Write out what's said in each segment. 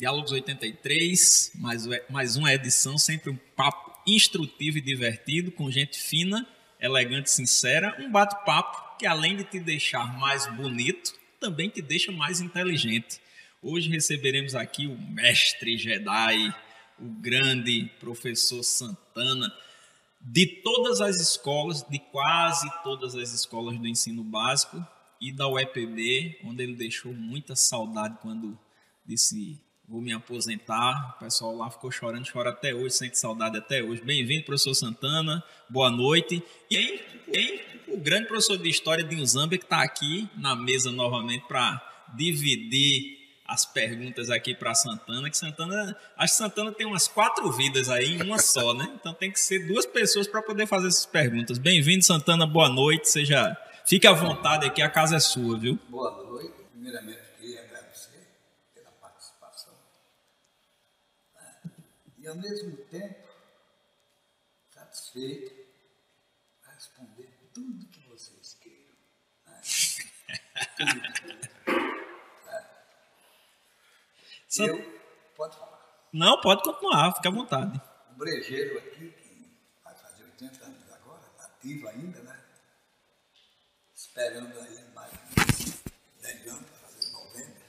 Diálogos 83, mais, mais uma edição, sempre um papo instrutivo e divertido, com gente fina, elegante sincera. Um bate-papo que, além de te deixar mais bonito, também te deixa mais inteligente. Hoje receberemos aqui o mestre Jedi, o grande professor Santana, de todas as escolas, de quase todas as escolas do ensino básico e da UEPB, onde ele deixou muita saudade quando disse vou me aposentar. O pessoal lá ficou chorando, chora até hoje, sente saudade até hoje. Bem-vindo, professor Santana, boa noite. E aí, hein, o grande professor de História de Unzâmbia que está aqui na mesa novamente para dividir as perguntas aqui para Santana, que Santana, acho que Santana tem umas quatro vidas aí em uma só, né? Então tem que ser duas pessoas para poder fazer essas perguntas. Bem-vindo, Santana, boa noite, seja, fique à vontade aqui, a casa é sua, viu? Boa noite, primeiramente queria agradecer pela participação né? e ao mesmo tempo satisfeito a responder tudo que vocês queiram. Né? Eu, pode falar. Não, pode continuar, fica à vontade. O brejeiro aqui, que vai fazer 80 anos agora, ativo ainda, né? Esperando aí mais 10 anos para fazer 90.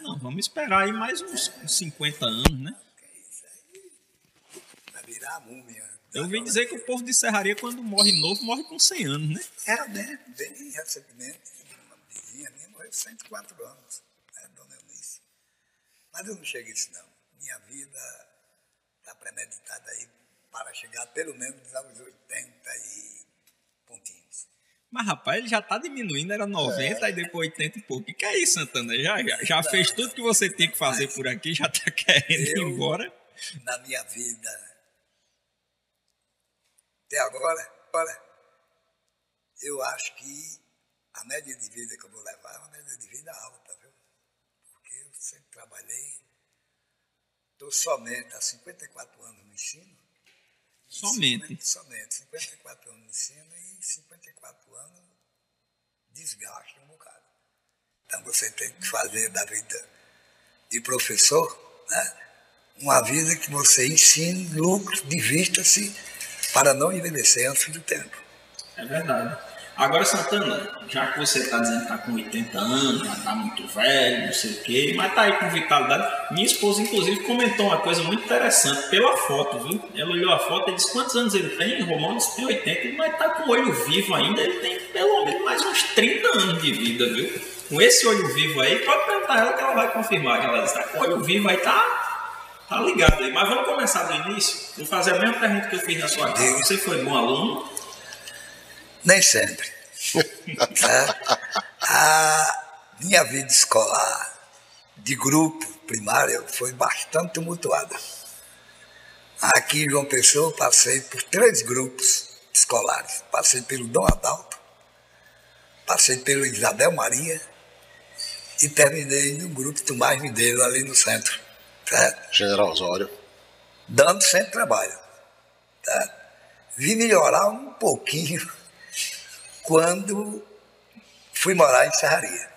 Não, vamos esperar aí mais uns, uns 50 anos, né? Que é isso aí. Vai virar múmia. Eu ouvi dizer que o povo de Serraria, quando morre novo, morre com 100 anos, né? É, né? Bem recentemente, uma vizinha minha morreu com 104 anos. Mas eu não cheguei a isso, não. Minha vida está premeditada aí para chegar pelo menos aos 80 e pontinhos. Mas, rapaz, ele já está diminuindo, era 90, é. aí depois 80 e pouco. E que é isso, Santana? Já, já, já fez tudo que você tinha que fazer por aqui, já está querendo eu, ir embora? Na minha vida, até agora, olha, eu acho que a média de vida que eu vou levar é uma média de vida alta sempre trabalhei. Estou somente há 54 anos no ensino. Somente? 50, somente. 54 anos no ensino e 54 anos desgaste um bocado. Então você tem que fazer da vida de professor, né? uma vida que você ensine, lucre, divista-se para não envelhecer antes do tempo. É verdade. Agora, Santana, já que você está dizendo que está com 80 anos, já está muito velho, não sei o quê, mas está aí com vitalidade. Minha esposa, inclusive, comentou uma coisa muito interessante pela foto, viu? Ela olhou a foto e disse: quantos anos ele tem? Romão disse: tem 80, mas está com o olho vivo ainda. Ele tem pelo menos mais uns 30 anos de vida, viu? Com esse olho vivo aí, pode perguntar ela que ela vai confirmar. Ela disse: está com olho vivo aí, tá, tá ligado aí. Mas vamos começar do início? Vou fazer a mesma pergunta que eu fiz na sua casa. Você foi bom aluno? Nem sempre. a minha vida escolar de grupo primário foi bastante tumultuada. Aqui em João Pessoa passei por três grupos escolares. Passei pelo Dom Adalto, passei pelo Isabel Maria e terminei no grupo Tomás Mineiro ali no centro. Certo? General Osório. Dando sempre trabalho. Tá? Vi melhorar um pouquinho quando fui morar em Serraria.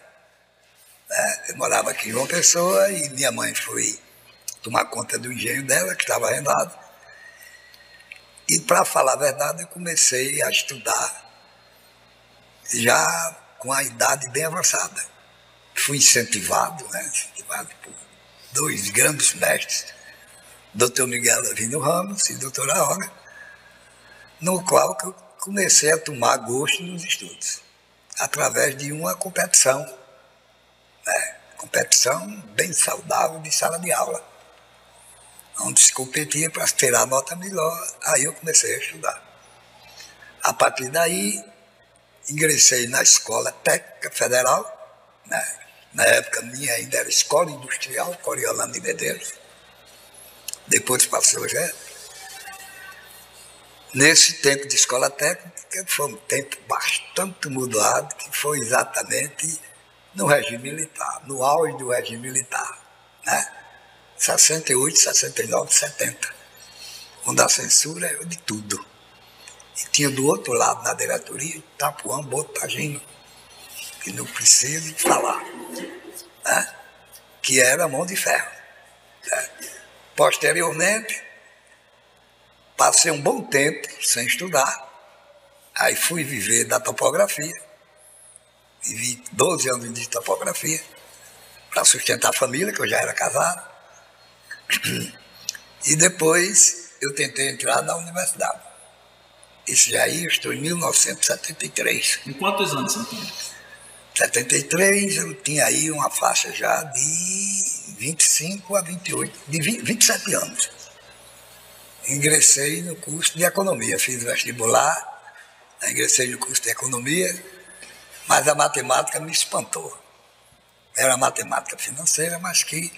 Né? Eu morava aqui em João Pessoa e minha mãe foi tomar conta do engenho dela, que estava arrendado. E, para falar a verdade, eu comecei a estudar já com a idade bem avançada. Fui incentivado, né? incentivado por dois grandes mestres, doutor Miguel Avino Ramos e doutora Aura, no qual eu comecei a tomar gosto nos estudos, através de uma competição, né? competição bem saudável de sala de aula, onde se competia para ter a nota melhor, aí eu comecei a estudar. A partir daí, ingressei na Escola Técnica Federal, né? Na época minha ainda era Escola Industrial Coriolano de Medeiros, depois passou já nesse tempo de escola técnica, foi um tempo bastante mudado, que foi exatamente no regime militar, no auge do regime militar, né? 68, 69, 70, onde a censura era de tudo. E tinha do outro lado, na diretoria, Tapuã Botagino, que não preciso falar, né? que era mão de ferro. Posteriormente, passei um bom tempo sem estudar. Aí fui viver da topografia. Vivi 12 anos de topografia para sustentar a família, que eu já era casado. E depois eu tentei entrar na universidade. Isso já aí eu estou em 1973. Em quantos anos, Antônio? 73 eu tinha aí uma faixa já de 25 a 28, de 20, 27 anos. Ingressei no curso de economia, fiz vestibular, ingressei no curso de economia, mas a matemática me espantou. Era matemática financeira, mas que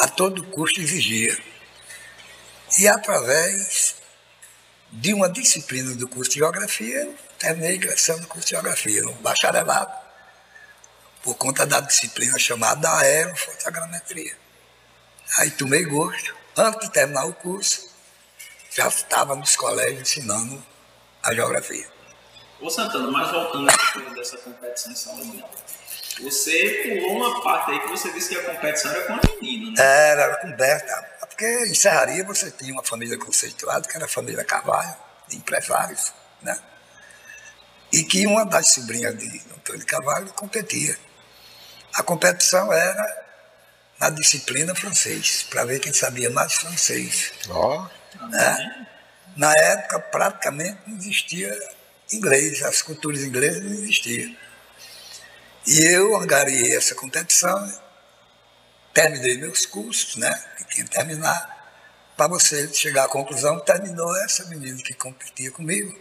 a todo custo exigia. E através de uma disciplina do curso de geografia, terminei ingressando no curso de geografia, no bacharelado por conta da disciplina chamada aerofotogrametria. Aí tomei gosto. Antes de terminar o curso, já estava nos colégios ensinando a geografia. Ô Santana, mas voltando à dessa competição em de aula. Você pulou uma parte aí que você disse que a competição era com a menina, né? Era, era com Berta. Porque em Serraria você tinha uma família conceituada, que era a família Carvalho, de empresários, né? E que uma das sobrinhas de Antônio Carvalho competia. A competição era na disciplina francês, para ver quem sabia mais francês. Oh. Né? Na época, praticamente não existia inglês, as culturas inglesas não existiam. E eu angariei essa competição, terminei meus cursos, né? Que tinha que terminar. Para você chegar à conclusão, terminou essa menina que competia comigo,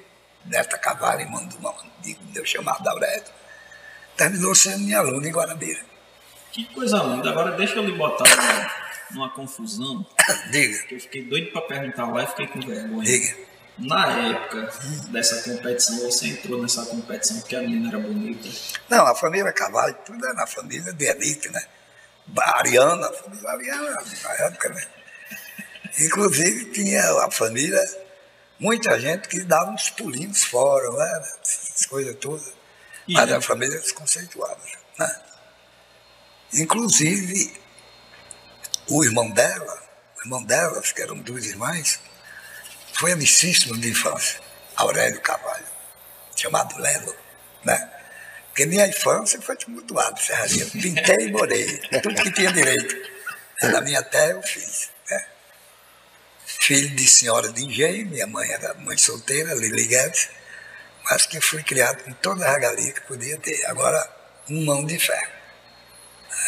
Neta Cavalho, irmã do meu chamado Aurélio terminou sendo minha aluna em Guarabira. Que coisa linda. Agora deixa eu lhe botar numa, numa confusão. Diga. Que eu fiquei doido para perguntar lá e fiquei com vergonha. Diga. Na época dessa competição, você entrou nessa competição porque a menina era bonita? Não, a família Cavalho, tudo era na família de elite, né? Ariana, a família Ariana, na época, né? Inclusive tinha a família, muita gente que dava uns pulinhos fora, né? Essas coisas todas. Mas a família desconceituada. Né? Inclusive, o irmão dela, o irmão delas, que eram duas irmãs, foi amicíssimo de infância, Aurélio Carvalho, chamado Lelo, né? Porque minha infância foi tumultuada, serraria. Pintei e morei, tudo que tinha direito. Na minha terra eu fiz. Né? Filho de senhora de engenho, minha mãe era mãe solteira, Lili Guedes mas que fui criado com toda a regalia que podia ter. Agora, um mão de ferro.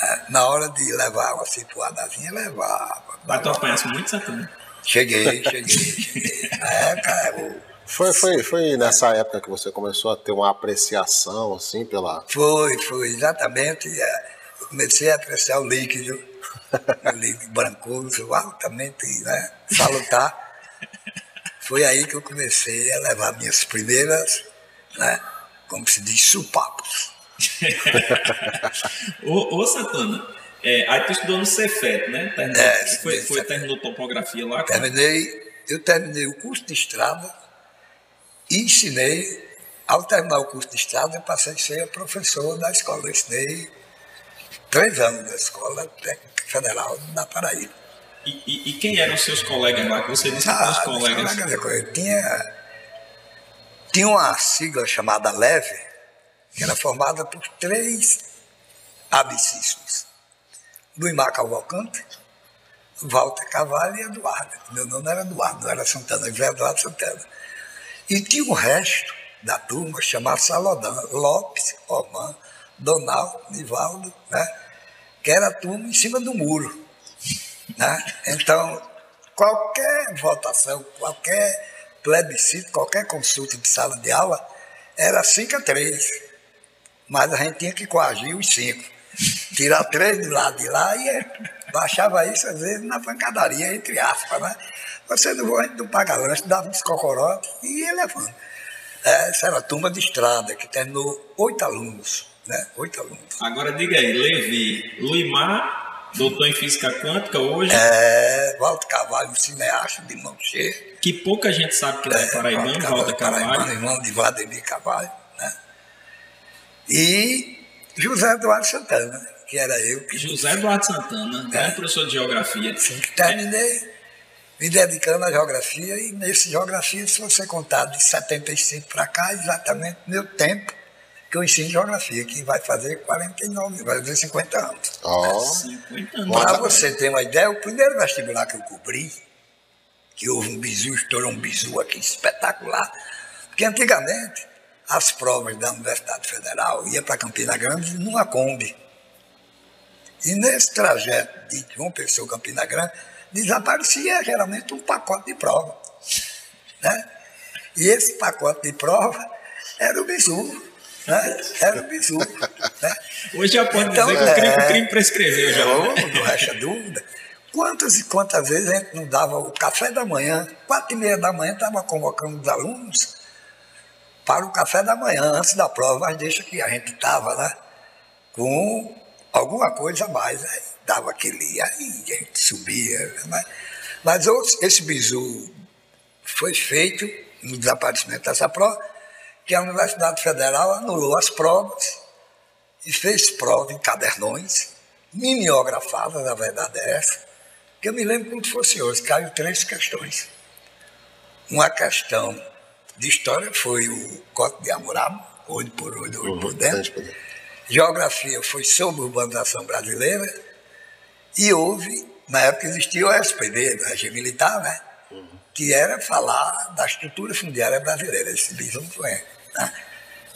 É, na hora de levar uma situadazinha, levava. Mas tu apanhasse muito, Santana? Cheguei, cheguei, cheguei. Na época, eu... Foi, foi, foi nessa época que você começou a ter uma apreciação, assim, pela... Foi, foi, exatamente. É, eu comecei a apreciar o líquido, o líquido brancoso, altamente né, salutar. Foi aí que eu comecei a levar minhas primeiras né? como se diz, supapos. ô, ô Santana, é, aí tu estudou no Cefet, né? Terminou, é, foi, foi, terminou topografia lá? Terminei, eu terminei o curso de estrada e ensinei, ao terminar o curso de estrada, eu passei a ser professor da escola. Eu ensinei três anos da Escola Técnica Federal da Paraíba. E, e, e quem eram os seus colegas lá? Que você disse que ah, os colegas. colegas eu tinha tinha uma sigla chamada LEVE, que era formada por três abissíssimos. Luimar Cavalcante, Walter Cavalho e Eduardo. Meu nome era Eduardo, não era Santana, eu era Eduardo Santana. E tinha o resto da turma chamado Salodã, Lopes, Román, Donaldo, Nivaldo, né? que era a turma em cima do muro. Né? Então, qualquer votação, qualquer plebiscito, qualquer consulta de sala de aula, era 5 a 3. Mas a gente tinha que coagir os cinco. Tirar três do lado de lá e baixava isso, às vezes, na pancadaria, entre aspas, né? Você não, a gente não paga lanche, dava uns cocorotes e ia levando. Essa era a turma de estrada, que terminou oito alunos, né? Oito alunos. Agora diga aí, Levi, Luimar doutor em física quântica hoje. É, Walter Carvalho, cineasta de mão cheia. Que pouca gente sabe que ele é, é paraibano, Walter, Walter Carvalho. Paraibano, irmão de Vladimir Carvalho. Né? E José Eduardo Santana, que era eu que. José Eduardo Santana, é. professor de geografia. Sim, terminei me dedicando à geografia, e nesse geografia, se você contar de 75 para cá, exatamente meu tempo que eu ensino geografia, que vai fazer 49, vai fazer 50 anos. Oh. 50 anos. Para você ter uma ideia, o primeiro vestibular que eu cobri, que houve um bizu, estourou um bizu aqui espetacular, porque antigamente as provas da Universidade Federal ia para Campina Grande numa Kombi. E nesse trajeto de João Pessoa Campina Grande, desaparecia geralmente um pacote de prova. Né? E esse pacote de prova era o bizu. Né? Era o bizu. Né? Hoje já pode então, dizer que o crime, é, crime prescreveu já. Não, não resta dúvida. Quantas e quantas vezes a gente não dava o café da manhã, quatro e meia da manhã, estava convocando os alunos para o café da manhã, antes da prova, mas deixa que a gente estava né, com alguma coisa a mais. Aí dava aquele. Aí a gente subia. Mas, mas esse bizu foi feito no desaparecimento dessa prova, que a Universidade Federal anulou as provas e fez prova em cadernões, mimeografadas, a verdade é essa, que eu me lembro como se fosse hoje, caiu três questões. Uma questão de história foi o Cote de Amurabo, olho por olho, olho uhum, por dentro. Geografia foi sobre a urbanização brasileira e houve, na época existia o SPB, do regime militar, né? Uhum. que era falar da estrutura fundiária brasileira. Esse bicho não foi.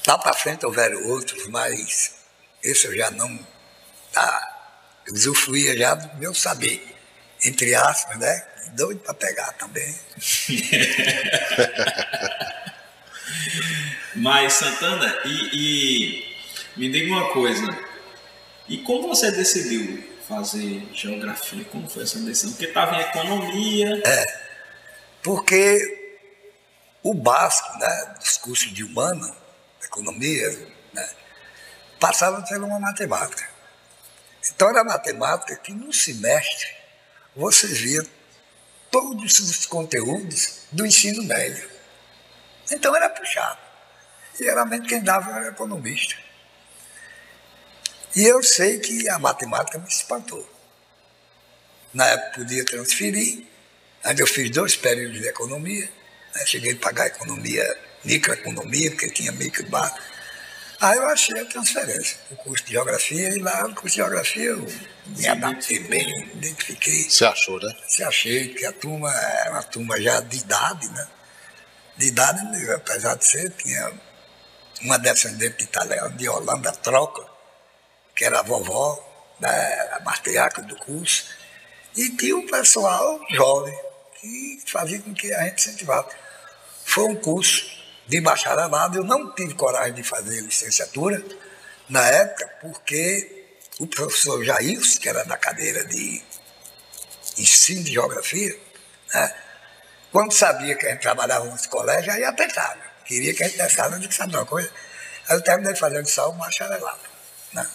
Lá para frente houveram outros, mas esse eu já não tá, usufruía já do meu saber, entre aspas, né? Doido para pegar também. mas, Santana, e, e me diga uma coisa. E como você decidiu fazer geografia? Como foi essa decisão? Porque estava em economia. É, porque o básico né, dos cursos de humana, economia, né, passava por uma matemática. Então era matemática que no semestre você via todos os conteúdos do ensino médio. Então era puxado. E geralmente quem dava era economista. E eu sei que a matemática me espantou. Na época podia transferir, ainda eu fiz dois períodos de economia, né? cheguei a pagar economia, microeconomia, porque tinha micro bar. Aí eu achei a transferência, o curso de geografia, e lá no curso de geografia eu me adaptei bem, identifiquei. Você achou, né? Você achei, porque a turma era uma turma já de idade, né? De idade, apesar de ser, tinha uma descendente de italiano, de Holanda, troca, que era a vovó, né, a matriarca do curso, e tinha um pessoal jovem que fazia com que a gente incentivava. Foi um curso de bacharelado, eu não tive coragem de fazer licenciatura na época, porque o professor Jair, que era da cadeira de ensino de geografia, né, quando sabia que a gente trabalhava nos colégios, aí apertava. Queria que a gente testasse, eu disse, sabe uma coisa? Aí eu terminei fazendo só o bacharelado. Né?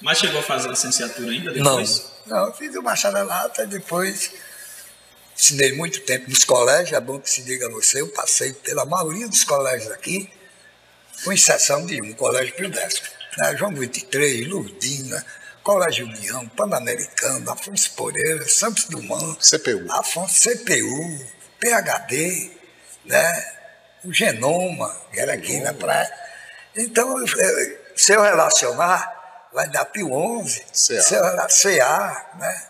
Mas chegou a fazer licenciatura ainda depois? Não, não eu fiz o bacharelato e depois ensinei muito tempo nos colégios, é bom que se diga a você, eu passei pela maioria dos colégios aqui, com exceção de um, Colégio Pio Décimo. Né? João 23, Lurdina, Colégio União, Pan-Americano, Afonso Poreira, Santos Dumont, CPU. Afonso CPU, PHD, né? o Genoma, que era aqui na praia. Então, se eu relacionar, vai dar Pio 11, CA, CA né?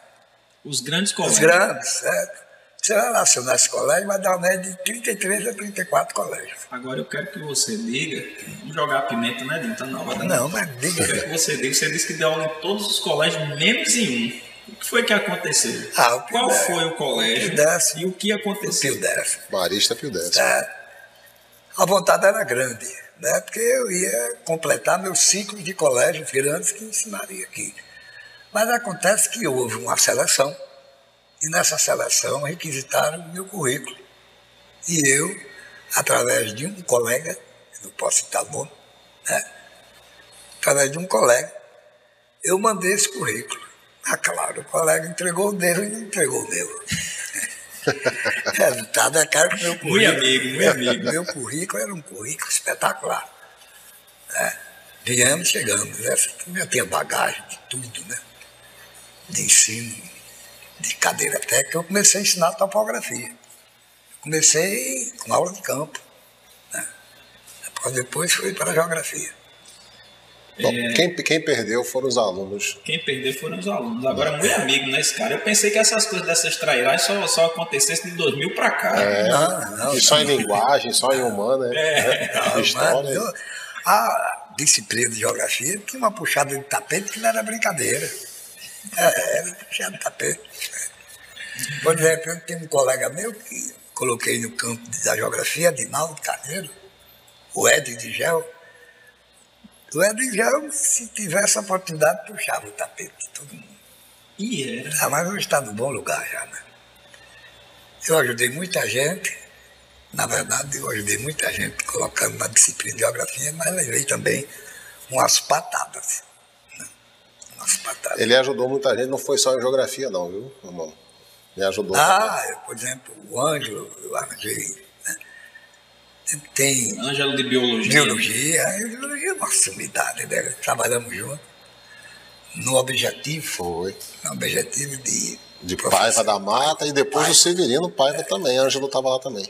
Os grandes colégios. Os grandes, certo? Se relacionar esse colégio, vai dar uma média de 33 a 34 colégios. Agora eu quero que você diga, vamos jogar pimenta, né, Dinta? Não, vai dar não, mas diga. Eu quero que você diga, você disse que deu aula em todos os colégios, menos em um. O que foi que aconteceu? Ah, Qual foi o colégio o e o que aconteceu? O Pio Décimo. Marista Pio Décimo. É, a vontade era grande né? porque eu ia completar meus ciclos de colégios grandes que ensinaria aqui. Mas acontece que houve uma seleção, e nessa seleção requisitaram o meu currículo. E eu, através de um colega, não posso citar nome, né? através de um colega, eu mandei esse currículo. Ah, claro, o colega entregou o dele e não entregou o meu. Resultado é claro que meu currículo. Muito amigo, muito amigo. Meu currículo era um currículo espetacular. Né? Viemos, chegamos. Essa já tinha bagagem de tudo, né? De ensino, de cadeira técnica. Eu comecei a ensinar topografia. Comecei com aula de campo. Né? Depois fui para a geografia. Bom, é... quem, quem perdeu foram os alunos. Quem perdeu foram os alunos. Agora, é muito amigo, né, esse cara? Eu pensei que essas coisas dessas trairagens só, só acontecessem de 2000 para cá. É, não, não, e só em linguagem, só em humana. Né? É, não, história. Eu, a disciplina de geografia tinha uma puxada de tapete que não era brincadeira. Era puxada de tapete. Por exemplo, eu tenho um colega meu que coloquei no campo da geografia, Dinaldo Carneiro, o Ed de Gel. O Ed de Gel, se tivesse a oportunidade, puxava o tapete de todo mundo. E era. Ah, mas hoje está no bom lugar já, né? Eu ajudei muita gente, na verdade, eu ajudei muita gente colocando na disciplina de geografia, mas levei também umas patadas. Umas patadas. Ele ajudou muita gente, não foi só em geografia, não, viu, irmão? Me ajudou. Ah, eu, por exemplo, o Ângelo, eu arranjei. Né? Tem. Ângelo de Biologia. Biologia. Biologia é uma sumidade, né? Trabalhamos juntos. No objetivo. Foi. No objetivo de. De Paiva da Mata e depois Paiva. o Severino Paiva é. também. Ângelo estava lá também.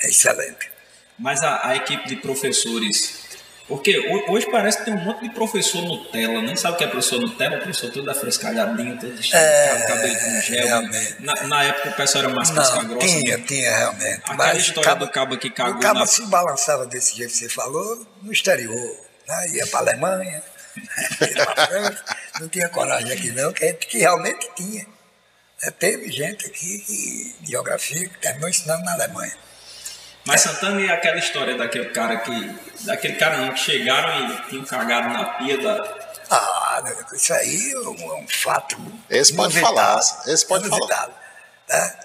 É excelente. Mas a, a equipe de professores porque hoje parece que tem um monte de professor Nutella, nem sabe o que é professor Nutella, professor todo afrescalhadinho, todo é, cabelo com gel. Na, na, época o pessoal era mais casca grossa. Tinha, né? tinha realmente. Aquela Mas história cabo, do cabo que cagou. O cabo na... se balançava desse jeito que você falou no exterior. Né? Ia para a Alemanha, ia para a França, não tinha coragem aqui não, que, que realmente tinha. É, teve gente aqui que, geografia que terminou ensinando na Alemanha. Mas Santana e aquela história daquele cara que. Daquele cara não, que chegaram e tinham cagado na pia da. Ah, isso aí é um, é um fato. Esse pode falar. Esse pode falar. Né?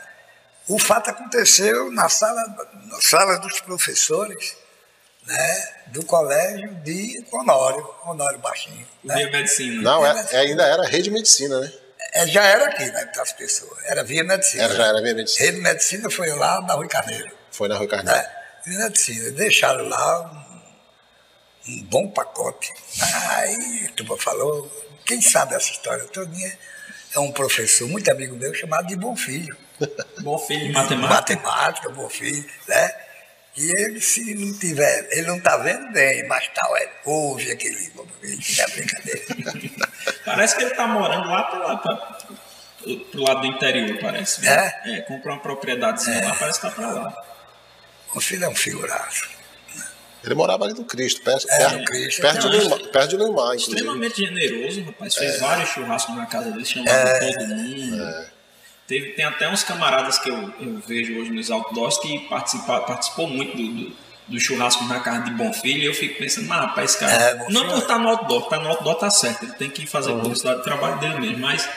O fato aconteceu na sala, na sala dos professores né, do colégio de Honório, Honório Baixinho. Né? Via Medicina. Não, é, ainda era rede medicina, né? É, já era aqui, né, das pessoas. Era via medicina. Era, já era via medicina. Rede medicina foi lá na Rui Carneiro. Foi na Rui Carneiro. É, via medicina. Deixaram lá um, um bom pacote. Aí, tu falou, quem sabe essa história todinha é um professor muito amigo meu chamado de Bom Filho. Bom Filho, matemática. Matemática, Bom Filho, né? E ele, se não tiver, ele não está vendo bem, mas tal, é, ouve aquele isso é brincadeira. parece que ele está morando lá para lá, pra, pro lado do interior, parece. Né? É? É, comprou uma propriedade é. lá, parece que está para lá. O filho é um figuraço. Ele morava ali no Cristo, perto, é, perto, Cristo, perto, de Neymar, perto de Extremamente generoso, rapaz. Fez é. vários churrascos na casa dele, chamava é. todo mundo. É. Teve, tem até uns camaradas que eu, eu vejo hoje nos outdoors que participa, participou muito do, do, do churrasco na casa de Bonfilho e eu fico pensando, mas rapaz, cara, é, não por estar tá no outdoor, tá no outdoor tá certo, ele tem que fazer uhum. publicidade do trabalho dele mesmo, mas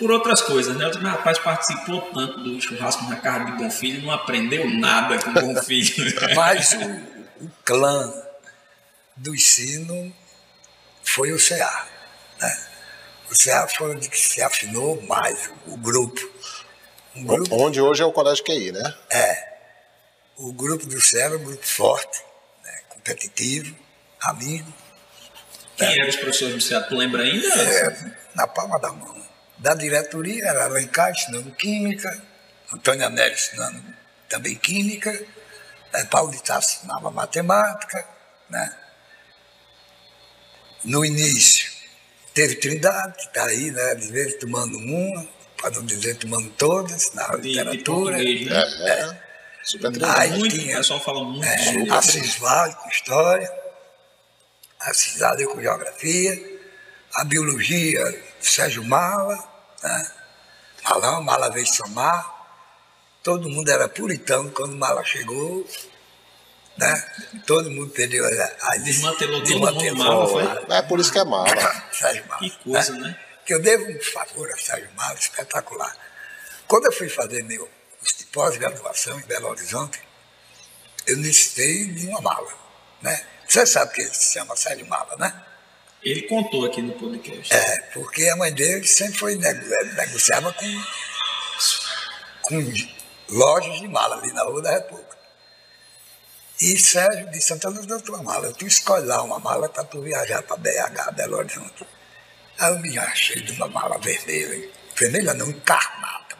por outras coisas, né? Eu disse, mas rapaz, participou tanto do churrasco na casa de Bonfilho, não aprendeu nada com Bonfilho. mas o, o clã do ensino foi o CA, né? O CA foi onde se afinou mais o grupo. Um grupo onde hoje é o Colégio QI, né? É. O grupo do CA era um grupo forte, né? competitivo, amigo. Quem eram os professores do CA? Tu lembra ainda? É, na palma da mão. Da diretoria era Alencar ensinando Química, Antônio Anélio ensinando também Química, né? Paulo de Tassi ensinava Matemática. Né? No início, Teve Trindade, que está aí, né? Às vezes tomando uma, para não dizer tomando todas, na de, literatura. De né? é, é. Super Aí muito, tinha, o pessoal fala muito é, sobre. Assis Vale com história, Assis Vale com geografia, a biologia, Sérgio Mala, né? Malão, Mala veio somar. Todo mundo era puritano quando Mala chegou. Né? Todo mundo perdeu a, desmantelou, desmantelou todo mundo foi? É por isso que é mala. Sérgio Mala. Que coisa, né? né? Que eu devo um favor a Sérgio Mala espetacular. Quando eu fui fazer meu pós-graduação em Belo Horizonte, eu necessitei de uma mala. Né? Você sabe que se chama Sérgio Mala, né? Ele contou aqui no podcast. É, porque a mãe dele sempre foi negociava com, com lojas de mala ali na Rua da República. E Sérgio disse, Santana, deu tua mala. Tu escolhe lá uma mala para tu viajar para BH, Belo Horizonte. Aí eu me achei de uma mala vermelha. Vermelha não, encarnada.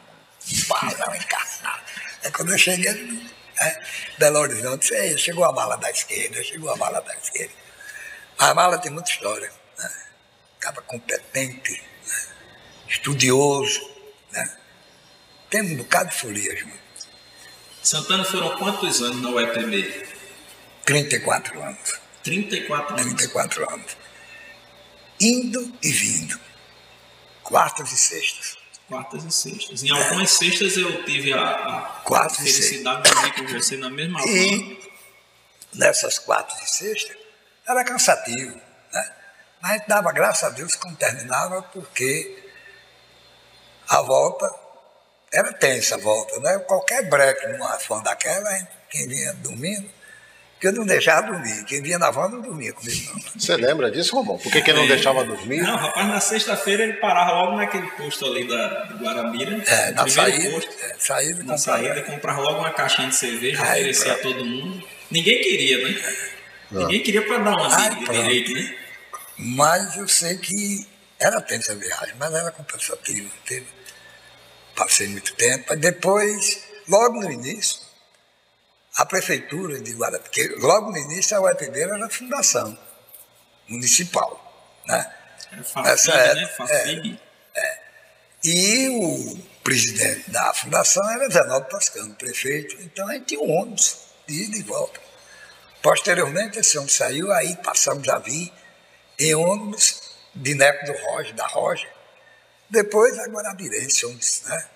Balão encarnado. É quando eu cheguei, né, Belo Horizonte, aí, chegou a mala da esquerda, chegou a mala da esquerda. A mala tem muita história. Né? Acaba competente, né? estudioso. Né? Tem um bocado de folia, João. Santana foram quantos anos na UEPB? 34 anos. 34 anos. 34 anos. Indo e vindo. Quartas e sextas. Quartas e sextas. Em algumas é. sextas eu tive a, a felicidade de vir com você na mesma E nessas quartas e sextas era cansativo. Né? Mas dava graças a Deus quando terminava, porque a volta era tensa a volta, né? Qualquer breque numa fã daquela, quem vinha dormindo, que eu não deixava dormir. Quem vinha na van não dormia comigo, não. Você lembra disso, Romão? Por que, que não deixava dormir? Não, rapaz, na sexta-feira ele parava logo naquele posto ali da, do Guarabira. É, na saída. Posto, é, saída na saída, comprava logo uma caixinha de cerveja, Ai, oferecia a todo mundo. Ninguém queria, né? Ninguém queria para dar uma Ai, direito, né? Mas eu sei que era tensa a viagem, mas era compensativa. Teve passei muito tempo. Depois, logo no início, a prefeitura de Guarapari, porque logo no início a UEPB era a fundação municipal. Né? É Nessa época, né? É, é. E o presidente da fundação era Zenaldo Pascano, prefeito. Então a gente tinha um ônibus de ida e volta. Posteriormente, esse ônibus saiu, aí passamos a vir em ônibus de Neco do Roger, da Roger, depois a Guarabirense, né?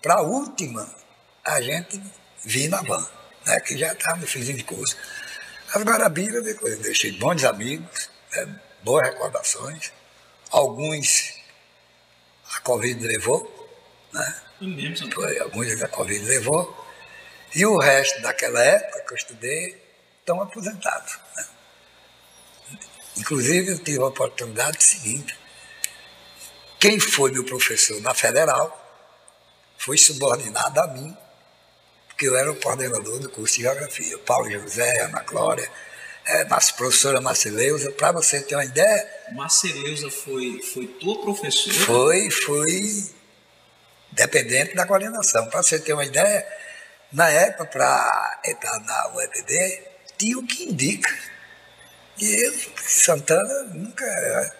Para a última, a gente vinha na van, né? que já estava no fim de curso. As Guarabiras, depois deixei bons amigos, né? boas recordações. Alguns a Covid levou, né? Foi, alguns a Covid levou. E o resto daquela época que eu estudei estão aposentados. Né? Inclusive, eu tive a oportunidade seguinte quem foi meu professor na federal foi subordinado a mim, porque eu era o coordenador do curso de geografia. Paulo José, Ana Glória, é, mas professora Marceleusa, para você ter uma ideia. Marceleusa foi, foi tua professora? Foi, foi dependente da coordenação. Para você ter uma ideia, na época, para entrar na UEPB, tinha o que indica. E eu, Santana, nunca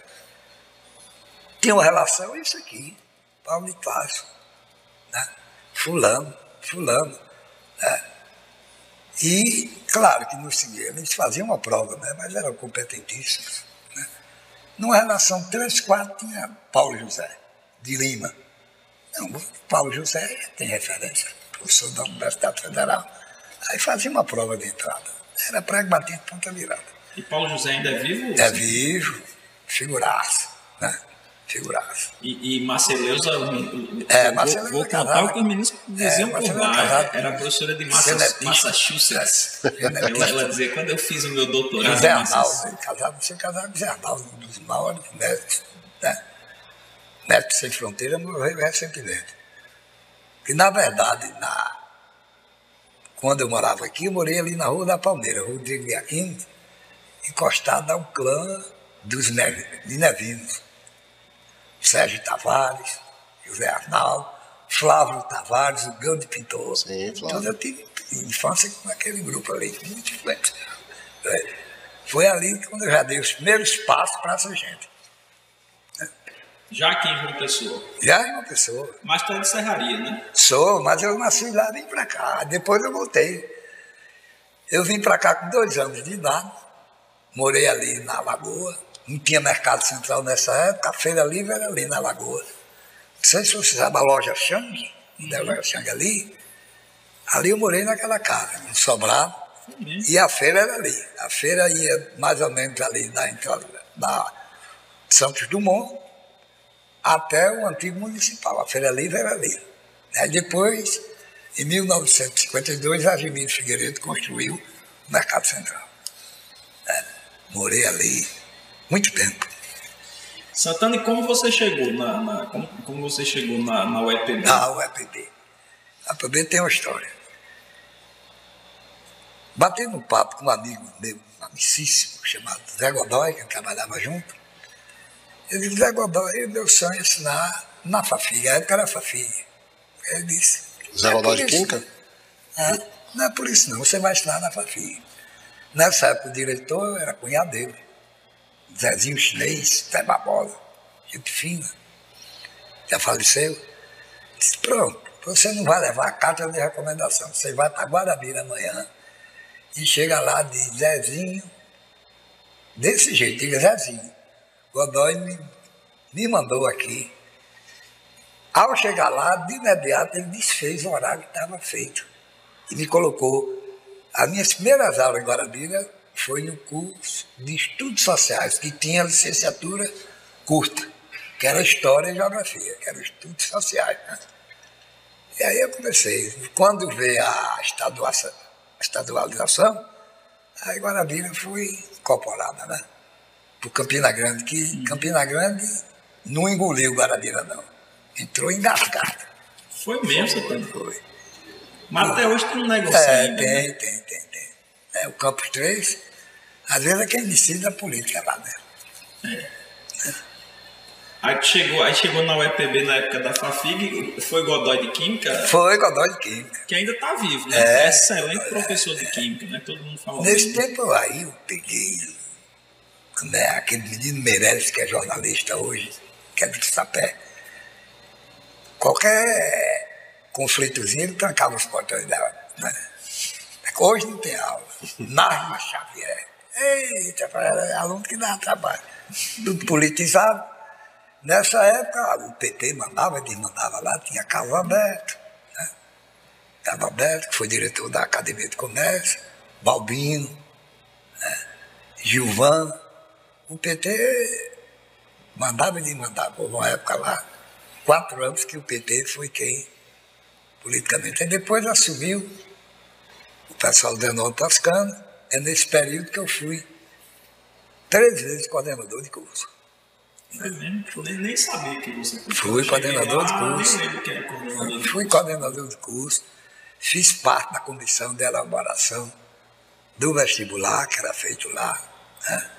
tinha uma relação, isso aqui, Paulo de Tarso, né? fulano, fulano. Né? E, claro que nos seguiam, eles faziam uma prova, né? mas eram competentíssimos. Né? Numa relação 3-4 tinha Paulo José, de Lima. Não, Paulo José tem referência, professor da Universidade Federal. Aí fazia uma prova de entrada. Era prego batido ponta virada. E Paulo José ainda é vivo? É vivo, figuraça. Né? figuraça. E, e Marceleusa, é, Marceleusa vou, vou contar o que os meninos diziam é, por lá. Era professora de Massachusetts. ela, ela dizia, quando eu fiz o meu doutorado... José Arnaldo, casado, você casado com José Arnaldo, um dos maiores médicos, né? Médicos Sem Fronteira, morreu recentemente. Que, na verdade, na, quando eu morava aqui, eu morei ali na Rua da Palmeira, Rodrigo de Aquino, encostado ao clã dos Neve, de Nevinos. Sérgio Tavares, José Arnaldo, Flávio Tavares, o grande pintor. Sim. Então eu tive infância com aquele grupo ali, muito influente. É, foi ali quando eu já dei os primeiros passos para essa gente. Já aqui em João Pessoa? Já em João Pessoa. Mas tu é de Serraria, né? Sou, mas eu nasci lá vim para cá. Depois eu voltei. Eu vim para cá com dois anos de idade, morei ali na Lagoa, não tinha mercado central nessa época, a feira livre era ali na Lagoa. Não sei se você sabe a loja Xang, a loja Xang ali. Ali eu morei naquela casa, no Sobrado. Uhum. E a feira era ali. A feira ia mais ou menos ali da entrada da Santos Dumont até o antigo municipal. A feira livre era ali. Aí depois, em 1952, a Gemini Figueiredo construiu o Mercado Central. É, morei ali muito tempo. Santana, e como você chegou na, na como, como, você chegou na, na UEPB? Na UEPB. A UEPB tem uma história. batendo um papo com um amigo meu, amicíssimo, chamado Zé Godoy, que trabalhava junto. Ele disse, Zé Godoy, meu sonho é ensinar na Fafi, a época era Fafi. Ele disse. Zé Godoy de Quinca? Ah, não é por isso não, você vai ensinar na Fafi. Nessa época o diretor era cunhado dele. Zezinho Chinês, Zé Barbosa, gente fina. Já faleceu. Disse, pronto, você não vai levar a carta de recomendação, você vai para Guarabira amanhã e chega lá de Zezinho, desse jeito, diga Zezinho. Godoy me, me mandou aqui. Ao chegar lá, de imediato, ele desfez o horário que estava feito e me colocou. As minhas primeiras aulas em Guarabira foi no curso de Estudos Sociais, que tinha licenciatura curta, que era História e Geografia, que era Estudos Sociais. Né? E aí eu comecei. Quando veio a estaduação, estadualização, aí Guarabira foi incorporada, né? Por Campina Grande, que hum. Campina Grande não engoliu Guarabira, não. Entrou engasgado. Foi mesmo, Foi. foi. Mas até hoje tem um negócio é, aí, tem, né? tem, tem, tem. É, o Campos 3, às vezes é quem decide a política lá dentro. É. Aí chegou, aí chegou na UEPB na época da FAFIG, foi Godoy de Química? Foi Godoy de Química. Que ainda está vivo, né? É, Excelente professor de Química, né? Todo mundo fala Nesse tempo aí eu peguei né, aquele menino Meirelles, que é jornalista hoje, que é do Sapé. Qualquer conflitozinho, ele trancava os portões dela. Né? Hoje não tem aula. Narma Xavier. Eita, aluno que dá trabalho. Tudo politizado. Nessa época, o PT mandava, desmandava lá, tinha Carlos Alberto, né? Carlos que foi diretor da Academia de Comércio, Balbino, né? Gilvan. O PT mandava e desmandava. Houve uma época lá, quatro anos que o PT foi quem, politicamente. E depois assumiu o pessoal do Arnaldo Toscano. É nesse período que eu fui três vezes coordenador de curso. Nem, nem sabia que você Fui coordenador de curso. Fui coordenador de curso. Fiz parte da comissão de elaboração do vestibular, que era feito lá. Né?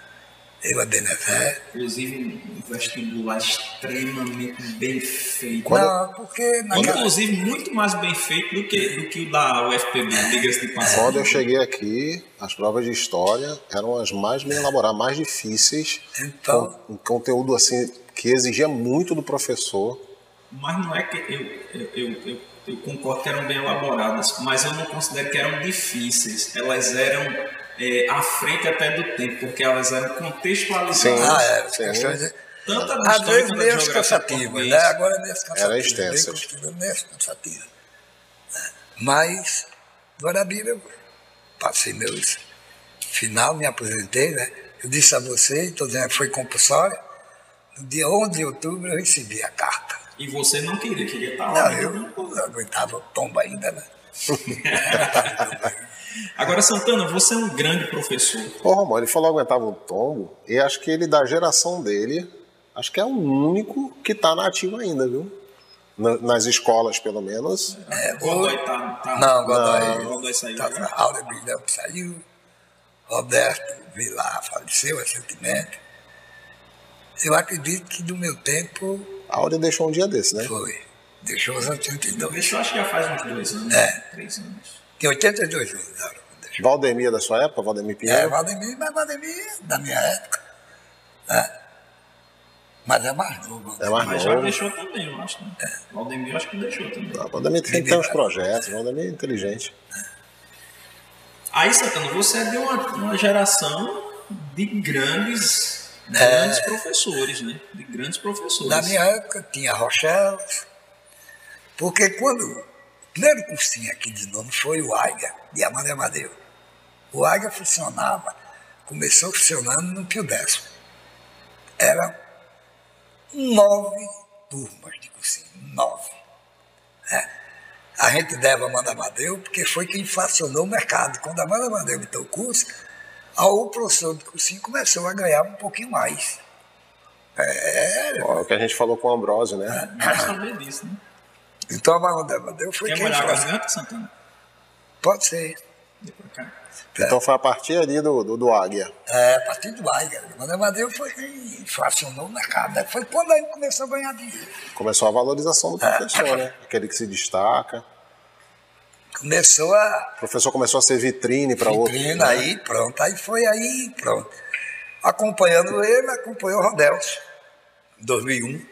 Eu, a Benevé. Inclusive, um vestibular extremamente bem feito. Não, porque. Naquela... Inclusive, muito mais bem feito do que, do que o da UFPB, diga-se de passagem. Quando eu cheguei aqui, as provas de história eram as mais bem elaboradas, mais difíceis. Então. Com um conteúdo assim que exigia muito do professor. Mas não é que eu, eu, eu, eu, eu concordo que eram bem elaboradas, mas eu não considero que eram difíceis. Elas eram é, à frente até do tempo, porque elas eram contextualizadas. Sim, ah, é, sim. Tanto a Às vezes meio cansativa, né? Agora é meio cansativa. Era extensa. Meio cansativa. Mas, Guarabira, eu passei meus final, me aposentei, né? Eu disse a você, estou dizendo que foi compulsório. No dia 11 de outubro eu recebi a carta. E você não queria, queria estar lá? Não, eu não aguentava o tombo ainda, né? Agora, Santana, você é um grande professor. Ô, Romão, ele falou que aguentava um tombo, e acho que ele, da geração dele, acho que é o único que está na ativa ainda, viu? nas escolas, pelo menos. É, Godoy tá, tá, Não, Godoy, não, Godoy saiu. Tá, né? Brilhão saiu. Roberto Vilar faleceu recentemente. Eu acredito que do meu tempo. A Áurea deixou um dia desse, né? Foi. Deixou os 82. Deixou, acho que já faz uns dois anos. É. Três anos. Tem 82 anos. Valdemir da sua época, Valdemir Pinheiro? É, Valdemir, mas Valdemir da minha época. Né? Mas é mais novo. É mais mas novo. já deixou também, eu acho. Né? É. Valdemir eu acho que deixou também. Ah, Valdemir tem, tem uns projetos, Valdemir é inteligente. Aí, Santana, você é de uma, uma geração de grandes, grandes é. professores, né? De grandes professores. Na minha época tinha Rochelle, porque quando primeiro cursinho aqui de nome foi o AIGA, de Amanda Amadeu. O AIGA funcionava, começou funcionando no Pio Décimo. Eram nove turmas de cursinho, nove. É. A gente deve a Amanda Amadeu porque foi quem inflacionou o mercado. Quando a Amanda Amadeu botou o curso, o professor de cursinho começou a ganhar um pouquinho mais. É, é o que a gente falou com o Ambrosio, né? É, saber disso, né? Então Amadeu foi Quer quem molhar a garganta, Santana? Pode ser. Então foi a partir ali do, do, do Águia. É, a partir do Águia. O Mané Madeira foi quem inflacionou o mercado. Foi quando a gente começou a ganhar dinheiro. Começou a valorização do professor, né? Aquele que se destaca. Começou a O professor começou a ser vitrine para outro. vitrine, né? aí pronto. Aí foi aí, pronto. Acompanhando ele, acompanhou o Rodelso, em 2001.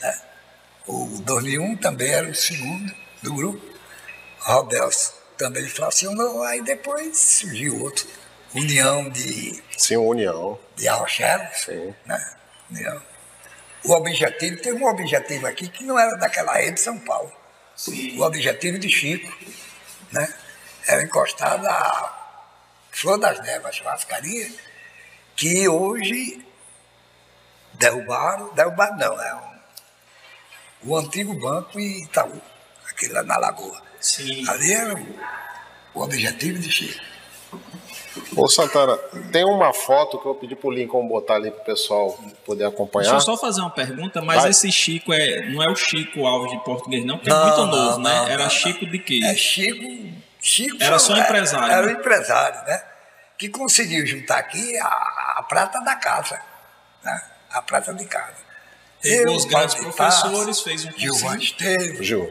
né? O 2001 também era o segundo do grupo. Rodelso também inflacionou, aí depois surgiu outro. União de, Sim, União. de Arrochelle. Sim. né? União. O objetivo, tem um objetivo aqui que não era daquela rede de São Paulo. O objetivo de Chico, né? Era encostado à Flor das Neves, a churrascaria, que hoje derrubaram, derrubaram não, é um, o antigo banco e Itaú, aquele lá na Lagoa. Sim. Ali era o, o objetivo de Chico. Ô Santana, tem uma foto que eu pedi pro Lincoln botar ali pro pessoal poder acompanhar. Deixa eu só fazer uma pergunta, mas Vai. esse Chico é, não é o Chico Alves de português, não, porque Não, é muito não, novo, né? não, Era não, Chico de quê? É Chico. Chico Era só empresário, Era né? um empresário, né? Que conseguiu juntar aqui a, a prata da casa. Né? A prata de casa. Pegou os grandes professores, fez um cursinho. Gil,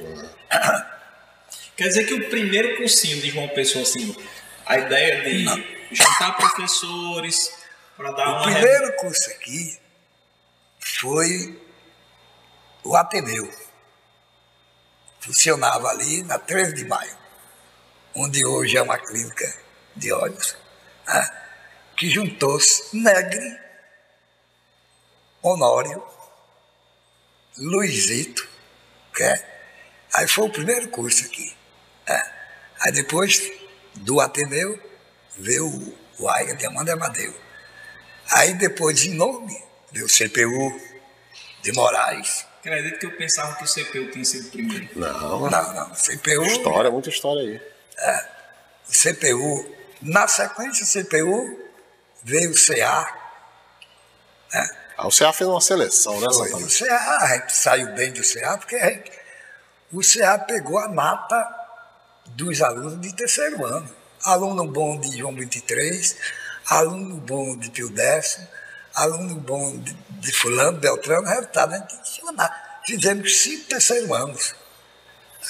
Quer dizer que o primeiro cursinho de João Pessoa, assim, a ideia de juntar professores para dar O uma... primeiro curso aqui foi o Ateneu. Funcionava ali na 13 de maio, onde hoje é uma clínica de olhos, né? que juntou-se Negre, Honório, Luizito, que é? aí foi o primeiro curso aqui. né? Aí depois do Ateneu veio o, o Aiga de Amanda Amadeu. Aí depois de nome veio o CPU de Moraes. Acredito que eu pensava que o CPU tinha sido o primeiro. Não, Não, não, CPU. história, muita história aí. O CPU. Na sequência, o CPU veio o CA. Ah, o CA fez uma seleção, né, Foi. O CA, a gente saiu bem do CA, porque gente- o CA pegou a nata dos alunos de terceiro ano. Aluno bom de João 23, aluno bom de Pio Décimo, aluno bom de, de fulano, Beltrano, resultado, a gente tinha lá. Fizemos cinco terceiro anos.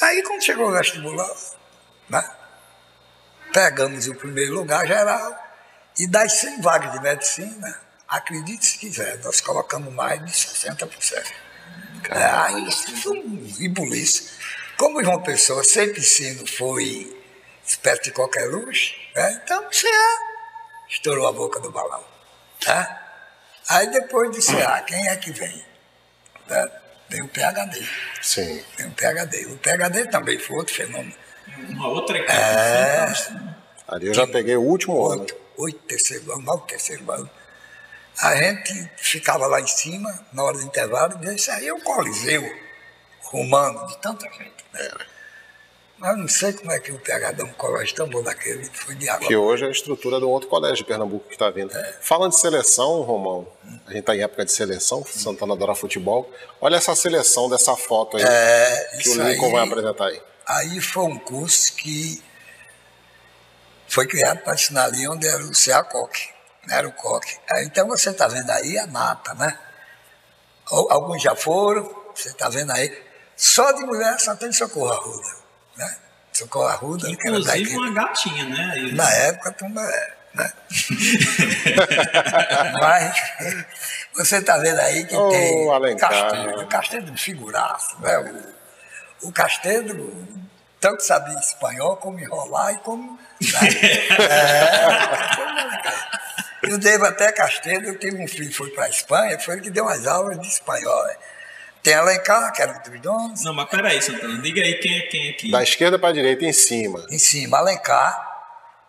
Aí quando chegou o vestibular, né? pegamos o primeiro lugar geral e das 100 vagas de medicina, acredite se quiser, nós colocamos mais de 60%. É, aí isso foi um ribuliço. Como o João Pessoa sempre ensino foi esperto de qualquer luz, né? então o CA estourou a boca do balão. Tá? Aí depois do CA, quem é que vem? Né? Vem o PHD. Sim. Vem o PHD. O PHD também foi outro fenômeno. Uma outra equipe É. Ali eu já peguei o último ano. oito, oito terceiro ano, nove terceiro ano. A gente ficava lá em cima, na hora do intervalo, e isso aí é um coliseu romano de tanta gente. Né? Mas não sei como é que o PH dá um colégio tão bom daquele, foi de água. Que hoje é a estrutura do outro colégio de Pernambuco que está vindo. É. Falando de seleção, Romão, a gente está em época de seleção, Santana adora futebol. Olha essa seleção dessa foto aí É, que o Lincoln aí- vai apresentar aí. Aí foi um curso que foi criado para ensinar ali onde era o CA Coque, era o Coque. Aí, Então você está vendo aí a nata, né? Al- Alguns já foram, você está vendo aí. Só de mulher só tem Socorro Arruda, né? Socorro Arruda, era Inclusive uma gatinha, né? Aí, Na época, tu não é, né? Mas você está vendo aí que Ô, tem Alencar. Castelo, Castelo de figuraço, né? O, o Castelo tanto sabia espanhol como enrolar e como. Né? É, eu devo até Castelo, eu tive um filho que foi para a Espanha, foi ele que deu umas aulas de espanhol. né? Tem Alencar, que era um dos donos, Não, mas peraí, Santana, diga aí quem é quem aqui. Da esquerda para a direita, em cima. em cima Alencar,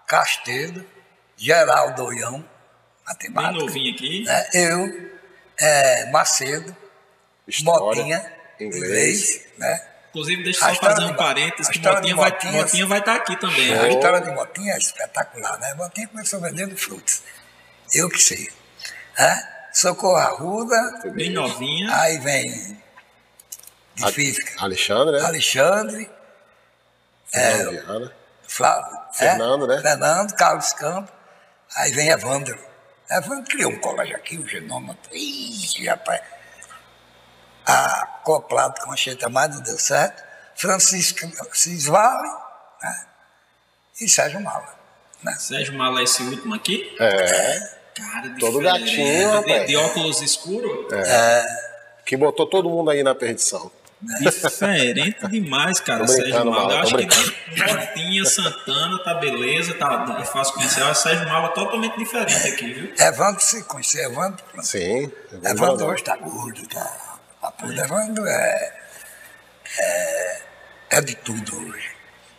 Castelo, Geraldo Oião, Bem matemática. novinho aqui. né? Eu, é, Macedo, História, Motinha, inglês. inglês, né? Inclusive, deixa eu só fazer um parênteses, que Motinha de vai, Motinha vai estar aqui também. A história de Motinha é espetacular, né? Motinha começou vendendo frutas. Eu que sei. Né? Socorro Arruda, Bem novinha. aí vem de A- física. Alexandre, né? Alexandre, Fernando Viana. Flávio. Fernando, é, né? Fernando, Carlos Campos. Aí vem Evandro. Evandro criou um colégio aqui, o Genoma. Ixi, rapaz. Acoplado com a Cheta mais não deu certo. Francisco Cisvale né? e Sérgio Mala. Né? Sérgio Mala é esse último aqui? É. Cara, Todo diferente. gatinho, de, rapaz. de óculos escuros? Que botou todo mundo aí na perdição. Diferente demais, cara. Sérgio brincando, Eu acho tô que tem Motinha, Santana, tá beleza, tá é fácil conhecer. Mas Sérgio Mala totalmente diferente aqui, viu? Evandro, se conhecer Evandro, Sim. Evandro hoje está gordo, tá? A porra do Evandro é, é, é de tudo hoje.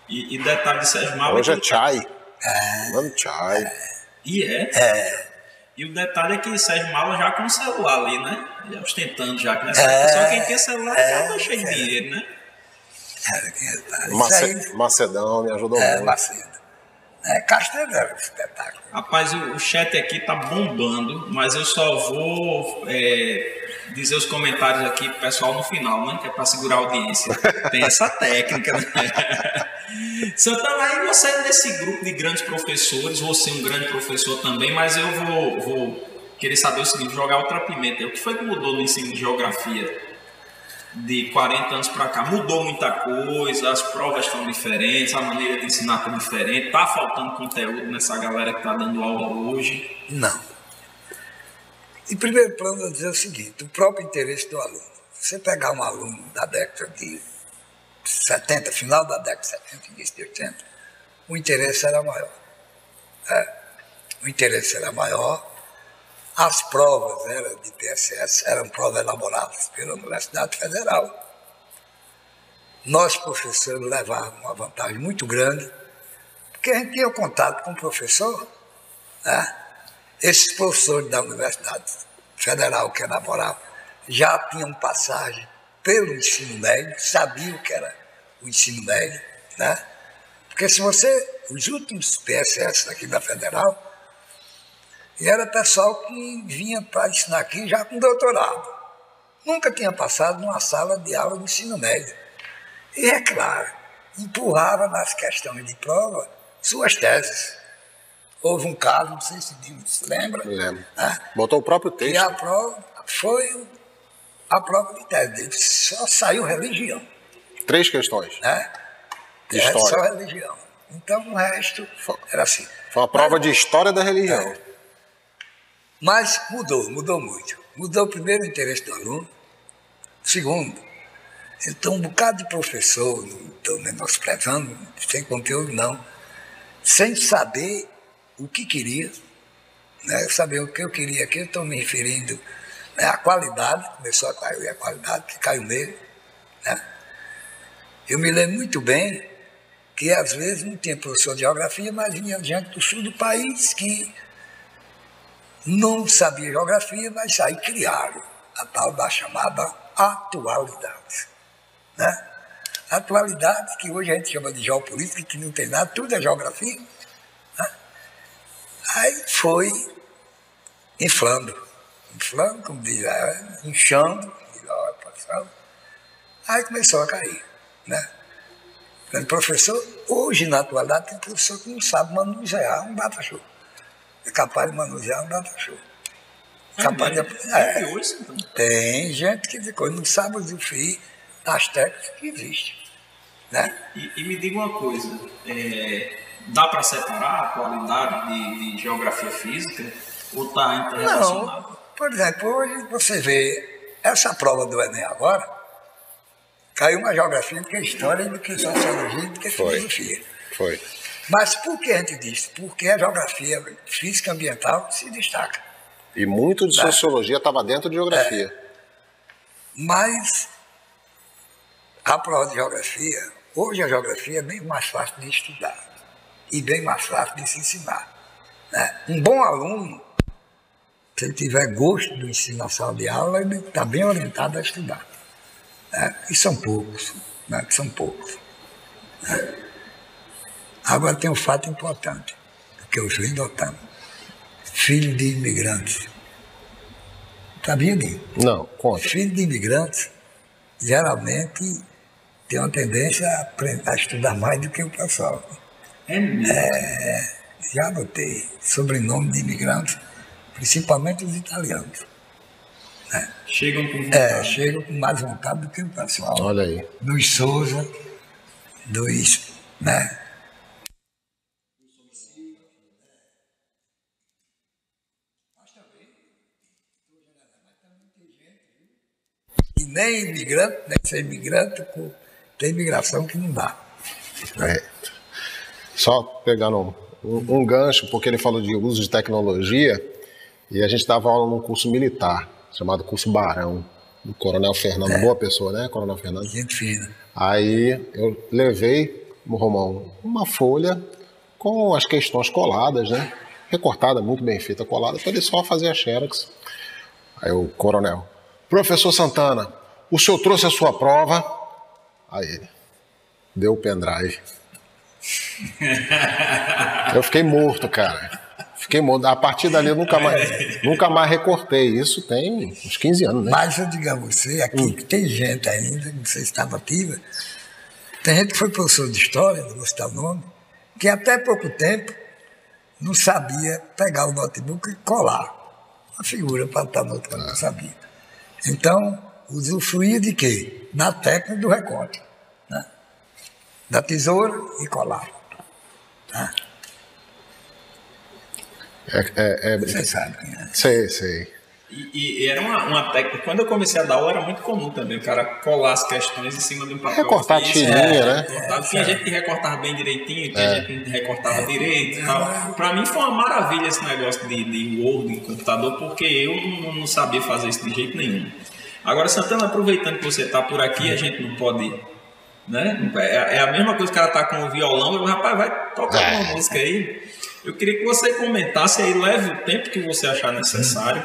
E, e detalhe de Sérgio Mala. Hoje é chai. Mano, chai. E é. E o detalhe é que Sérgio Mala já com o celular ali, né? Já ostentando já. Que nessa É, Só quem tem celular já tá cheio de dinheiro, né? Era quem é, tá? Isso Mace- aí Macedão me ajudou é muito. Macedo. É, Castelo era um espetáculo. Rapaz, o, o chat aqui tá bombando, mas eu só vou é, dizer os comentários aqui pro pessoal no final, né? Que é pra segurar a audiência. Tem essa técnica, né? Santana, aí você é desse grupo de grandes professores, você é um grande professor também, mas eu vou, vou querer saber o seguinte, jogar outra pimenta. O que foi que mudou no ensino de geografia de 40 anos para cá? Mudou muita coisa, as provas estão diferentes, a maneira de ensinar está diferente, tá faltando conteúdo nessa galera que está dando aula hoje. Não. Em primeiro plano, eu dizer o seguinte: o próprio interesse do aluno. Você pegar um aluno da década de 70, final da década de 70, início de 80, o interesse era maior. É, o interesse era maior. As provas eram de PSS, eram provas elaboradas pela Universidade Federal. Nós, professores, levávamos uma vantagem muito grande, porque a gente tinha contato com o professor, né? Esses professores da Universidade Federal que elaboravam já tinham passagem pelo ensino médio, sabiam o que era o ensino médio, né? Porque se você, os últimos PSS aqui da Federal, e era pessoal que vinha para ensinar aqui já com doutorado. Nunca tinha passado numa sala de aula de ensino médio. E é claro, empurrava nas questões de prova suas teses. Houve um caso, não sei se se lembra, lembro. né? Botou o próprio texto. a prova foi a prova de tese dele. Só saiu religião, Três questões. né? De É história. só religião. Então o resto era assim. Foi uma prova de história da religião. É. Mas mudou, mudou muito. Mudou primeiro o interesse do aluno. Segundo, então um bocado de professor, não estou menosprezando, sem conteúdo não, sem saber o que queria, né? saber o que eu queria aqui, eu estou me referindo né, à qualidade, começou a cair a qualidade, que caiu nele. Né? Eu me lembro muito bem que às vezes não tinha professor de geografia, mas vinha gente do sul do país que não sabia geografia, mas aí criaram a tal da chamada atualidade. Né? Atualidade, que hoje a gente chama de geopolítica, que não tem nada, tudo é geografia. né? Aí foi inflando, inflando, como diz, é, inchando, a expressão. aí começou a cair. Né? Tem professor, hoje na atualidade, tem professor que não sabe manusear um data-show. É capaz de manusear um data-show. Capaz de, É. é, hoje, então. tem gente que depois não sabe usufruir das técnicas que existem. Né? E, e me diga uma coisa, é, dá para separar a qualidade de, de geografia física ou está interrelacionado? Não, por exemplo, hoje você vê essa prova do Enem agora, caiu uma geografia do que história, do que sociologia, do que Foi. filosofia. Foi. Mas por que a gente diz? Porque a geografia física ambiental se destaca. E muito de sociologia estava dentro de geografia. Mas a prova de geografia, hoje a geografia é bem mais fácil de estudar e bem mais fácil de se ensinar. né? Um bom aluno, se ele tiver gosto do ensino na sala de aula, ele está bem orientado a estudar. né? E são poucos, né? são poucos. né? Agora tem um fato importante, que eu venho notando. Filho de imigrantes. Sabia disso? Não, conta. Filho de imigrantes geralmente tem uma tendência a, aprender, a estudar mais do que o pessoal. É mesmo? É, já botei sobrenome de imigrantes, principalmente os italianos. Né? Chegam com vontade. É, chegam com mais vontade do que o pessoal. Olha aí. Dos Souza, dos. Né? E nem imigrante, nem ser imigrante, tem imigração que não dá. É. Só pegando um, um, gancho, porque ele falou de uso de tecnologia, e a gente dava aula num curso militar, chamado curso Barão, do Coronel Fernando, é. boa pessoa, né, Coronel Fernando? Gente fina. Aí eu levei, Romão, uma folha com as questões coladas, né? Recortada, muito bem feita, colada, para ele só fazer a xerox. Aí o coronel, professor Santana, o senhor trouxe a sua prova? Aí ele, deu o pendrive. eu fiquei morto, cara. Fiquei morto. A partir dali eu nunca mais, nunca mais recortei. Isso tem uns 15 anos, né? Mas eu digo a você, aqui hum. tem gente ainda, não sei se estava ativa, tem gente que foi professor de história, não vou citar o nome, que até pouco tempo não sabia pegar o notebook e colar a figura para estar no outro, não sabia. Então, usufruía de quê? Na técnica do recorte da tesoura e colar. Tá? É, é, é, Você sabe quem é. Sei, sei. E, e, era uma, uma, técnica. Quando eu comecei a dar aula, era muito comum também o cara colar as questões em cima de um papel. Recortar tirinha, é, né? Tinha gente que recortava bem direitinho, tinha é. gente que recortava é. direito e tal. Pra mim foi uma maravilha esse negócio de, de Word, de computador, porque eu não, não sabia fazer isso de jeito nenhum. Agora, Santana, aproveitando que você está por aqui, a gente não pode né? É, é, a mesma coisa que o cara tá com o violão, eu, rapaz, vai tocar é. uma música aí. Eu queria que você comentasse aí, leve o tempo que você achar necessário.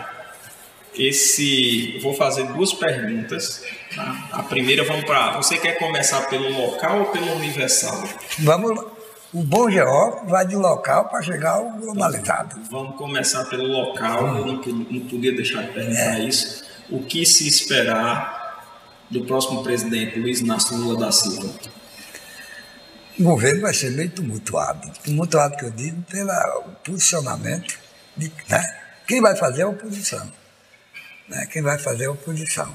Esse, vou fazer duas perguntas. Tá? A primeira, vamos para. Você quer começar pelo local ou pelo universal? Vamos lá. O bom geógrafo vai de local para chegar ao globalizado. Vamos começar pelo local. Eu não, não podia deixar de perguntar é. isso. O que se esperar do próximo presidente, Luiz Inácio Lula da Silva? O governo vai ser meio tumultuado. Tumultuado que eu digo pelo posicionamento. De, né? Quem vai fazer é a oposição. Né? Quem vai fazer é a oposição.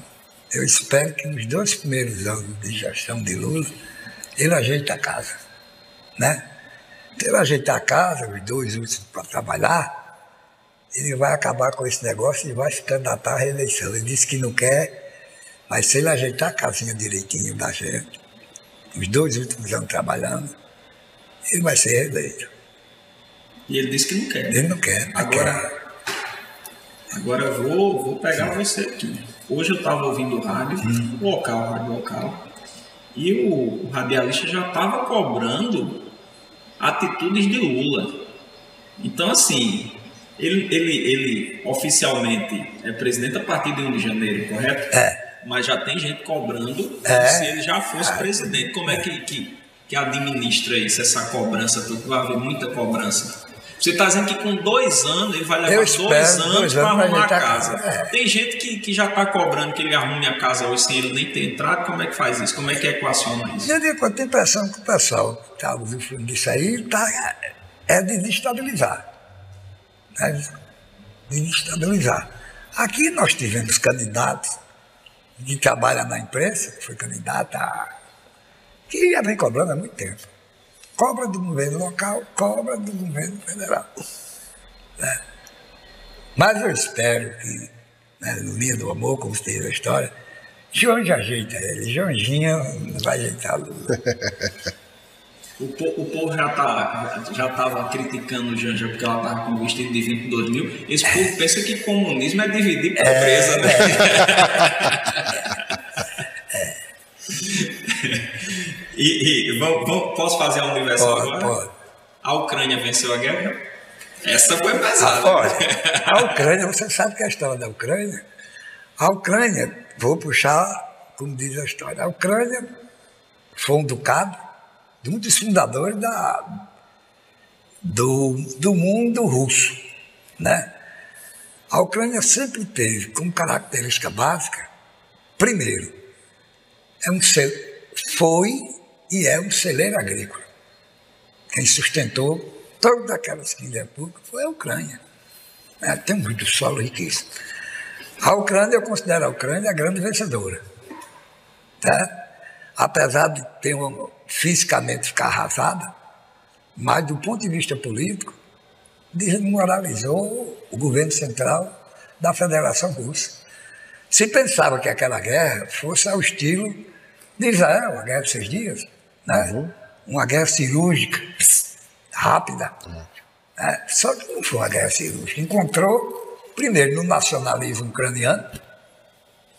Eu espero que nos dois primeiros anos de gestão de Lula, ele ajeite a casa. Né? Se ele ajeitar a casa, os dois últimos para trabalhar, ele vai acabar com esse negócio e vai se candidatar à reeleição. Ele disse que não quer mas se ele ajeitar a casinha direitinho da gente, os dois últimos anos trabalhando, ele vai ser reeleito. E ele disse que não quer. Ele não quer. Agora, quer. agora eu vou, vou pegar você aqui. Hoje eu estava ouvindo o rádio, hum. local, rádio local, e o, o radialista já estava cobrando atitudes de Lula. Então, assim, ele, ele, ele oficialmente é presidente a partir de 1 de janeiro, correto? É mas já tem gente cobrando é. se ele já fosse é. presidente. Como é que, que, que administra isso, essa cobrança? Tudo? Vai haver muita cobrança. Você está dizendo que com dois anos ele vai levar dois anos para arrumar a casa. É. Tem gente que, que já está cobrando que ele arrume a casa hoje sem ele nem ter entrado. Como é que faz isso? Como é que equaciona isso? Eu digo, eu tenho a impressão que o pessoal que está usufruindo disso aí tá, é de desestabilizar. É de desestabilizar. Aqui nós tivemos candidatos que trabalha na imprensa, que foi candidata, a, que já vem cobrando há muito tempo. Cobra do governo local, cobra do governo federal. Né? Mas eu espero que, né, no linha do amor, como diz a história, já ajeita ele, Joãozinho vai ajeitar Lula. O, o povo já tá, já estava criticando o Janja porque ela estava com um vestido de 22 mil. Esse povo pensa que comunismo é dividir pobreza, é, né? É. e, e vamos, vamos, posso fazer a universal pode, agora? Pode. A Ucrânia venceu a guerra? Essa foi pesada. Ah, olha, a Ucrânia, você sabe que a história da Ucrânia? A Ucrânia, vou puxar, como diz a história, a Ucrânia foi um ducado de um dos fundadores da, do, do mundo russo. Né? A Ucrânia sempre teve como característica básica, primeiro, é um foi e é um celeiro agrícola. quem sustentou todas aquelas 15 repúblicas foi a Ucrânia. É, tem muito solo riquíssimo. A Ucrânia, eu considero a Ucrânia a grande vencedora. Tá? Apesar de ter um, fisicamente ficar arrasada, mas do ponto de vista político, desmoralizou o governo central da Federação Russa. Se pensava que aquela guerra fosse ao estilo de Israel, a guerra de seis dias, né? Uhum. uma guerra cirúrgica, rápida. Uhum. Né? Só que não foi uma guerra cirúrgica. Encontrou, primeiro, no nacionalismo ucraniano,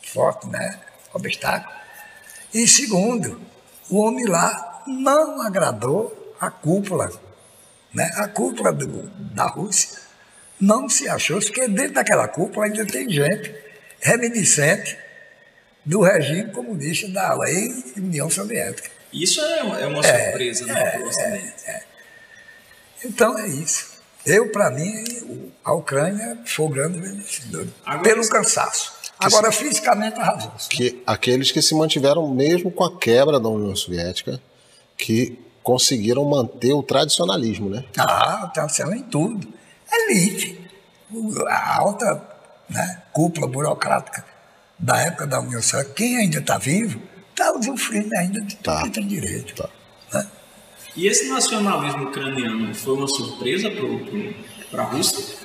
forte, né? obstáculo, e segundo, o homem lá não agradou a cúpula, né? a cúpula do, da Rússia não se achou, porque dentro daquela cúpula ainda tem gente reminiscente do regime comunista da ex-União Soviética. Isso é, é uma é, surpresa, né, é, é, é, Então é isso. Eu, para mim, a Ucrânia foi o grande vencedor, pelo cansaço. Agora, se, fisicamente, arrasou. Que aqueles que se mantiveram mesmo com a quebra da União Soviética, que conseguiram manter o tradicionalismo, né? Ah, o tradicionalismo em tudo. Elite, a alta né, cúpula burocrática da época da União Soviética, quem ainda está vivo, está usufruindo ainda de tudo tá. que tem direito. Tá. Né? E esse nacionalismo ucraniano foi uma surpresa para a Rússia?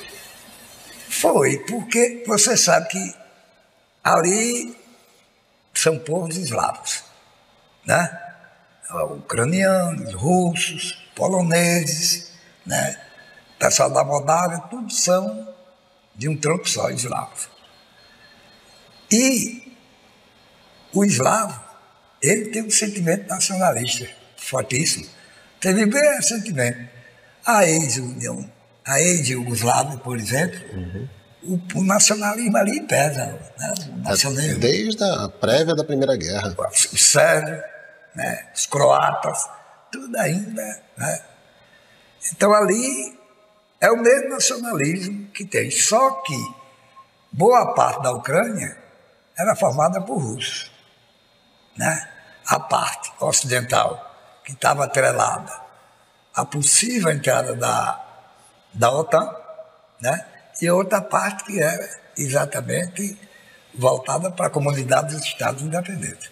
Foi, porque você sabe que ali são povos eslavos, né? Ucranianos, russos, poloneses, né? pessoal da Moldávia, tudo são de um tronco só, eslavos. E o eslavo, ele tem um sentimento nacionalista fortíssimo. Teve bem esse sentimento. A ex-União, a ex-Yugoslávia, por exemplo, uhum. O, o, nacionalismo ali pesa. Né? O nacionalismo. Desde a prévia da Primeira Guerra. Os sérvios, né? os croatas, tudo ainda. Né? Então ali é o mesmo nacionalismo que tem, só que boa parte da Ucrânia era formada por russos. Né? A parte ocidental, que estava atrelada à possível entrada da, da OTAN, né? E outra parte que era exatamente voltada para a comunidade dos Estados Independentes.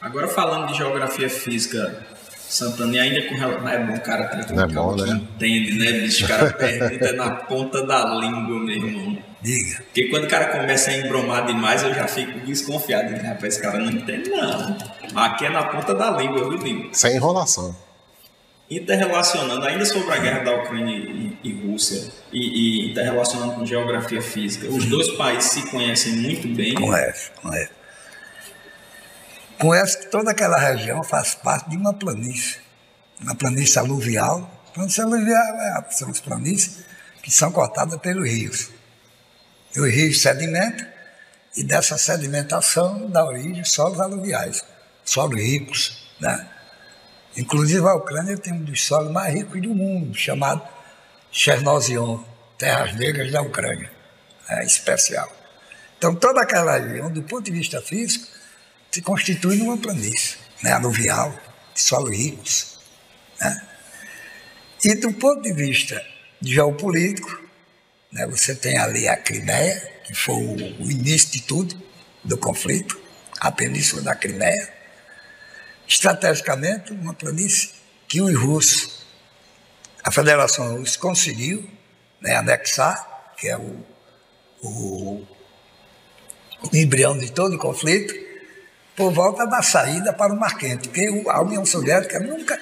Agora falando de geografia física, Santana, e ainda com relação. É bom, cara, tem um é bom, né? entende, né, bicho? O cara pergunta na ponta da língua, meu irmão. Diga. Porque quando o cara começa a embromar demais, eu já fico desconfiado. Rapaz, esse cara não entende, não. Aqui é na ponta da língua, viu, Lino? Sem enrolação. Interrelacionando, ainda sobre a guerra da Ucrânia e, e Rússia, e, e interrelacionando com geografia física, os dois países se conhecem muito bem. Conhece, conhece. Conhece que toda aquela região faz parte de uma planície, uma planície aluvial. Planície aluvial é, são as planícies que são cortadas pelos rios. E os rios sedimentam, e dessa sedimentação dá origem solos aluviais, solos ricos, né? Inclusive a Ucrânia tem um dos solos mais ricos do mundo, chamado Chernozion, Terras Negras da Ucrânia. É especial. Então toda aquela região, do ponto de vista físico, se constitui numa planície né? aluvial, de solos ricos. Né? E do ponto de vista geopolítico, né, você tem ali a Crimeia, que foi o, o início de tudo, do conflito, a península da Crimeia, estrategicamente uma planície que os russos, a Federação Russa conseguiu né, anexar, que é o, o, o embrião de todo o conflito, por volta da saída para o Mar Quente, porque a União Soviética nunca.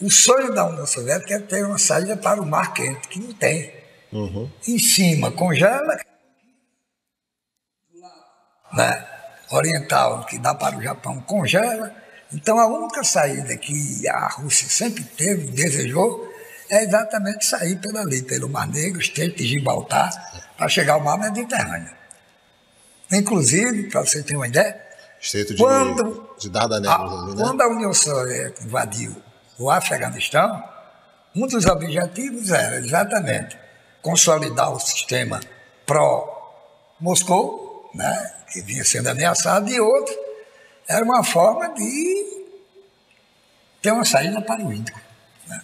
O sonho da União Soviética é ter uma saída para o Mar Quente, que não tem. Uhum. Em cima congela, né? oriental, que dá para o Japão, congela então, a única saída que a Rússia sempre teve, desejou, é exatamente sair pela ali, pelo Mar Negro, Estreito de Gibraltar, para chegar ao Mar Mediterrâneo. Inclusive, para você ter uma ideia, Estreito de, quando, de Dardanelos, a, ali, né? quando a União Soviética invadiu o Afeganistão, um dos objetivos era exatamente consolidar o sistema pró-Moscou, né, que vinha sendo ameaçado, e outro era uma forma de ter uma saída para o Índico. Né?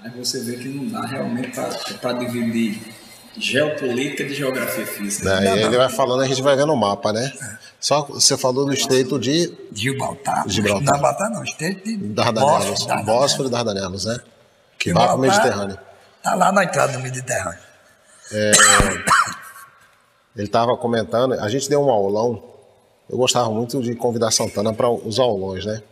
Aí você vê que não dá realmente para dividir geopolítica de geografia física. Daí ele vai falando, a gente vai vendo o mapa, né? Só você falou do estreito de Gibraltar. Gibraltar. Não, Gibraltar não, estreito de Dardanelos, Bósforo, e Dardanelos, né? Que vai para o Mediterrâneo. Tá lá na entrada do Mediterrâneo. É, ele estava comentando, a gente deu um aulão. Eu gostava muito de convidar Santana para os aulões, né?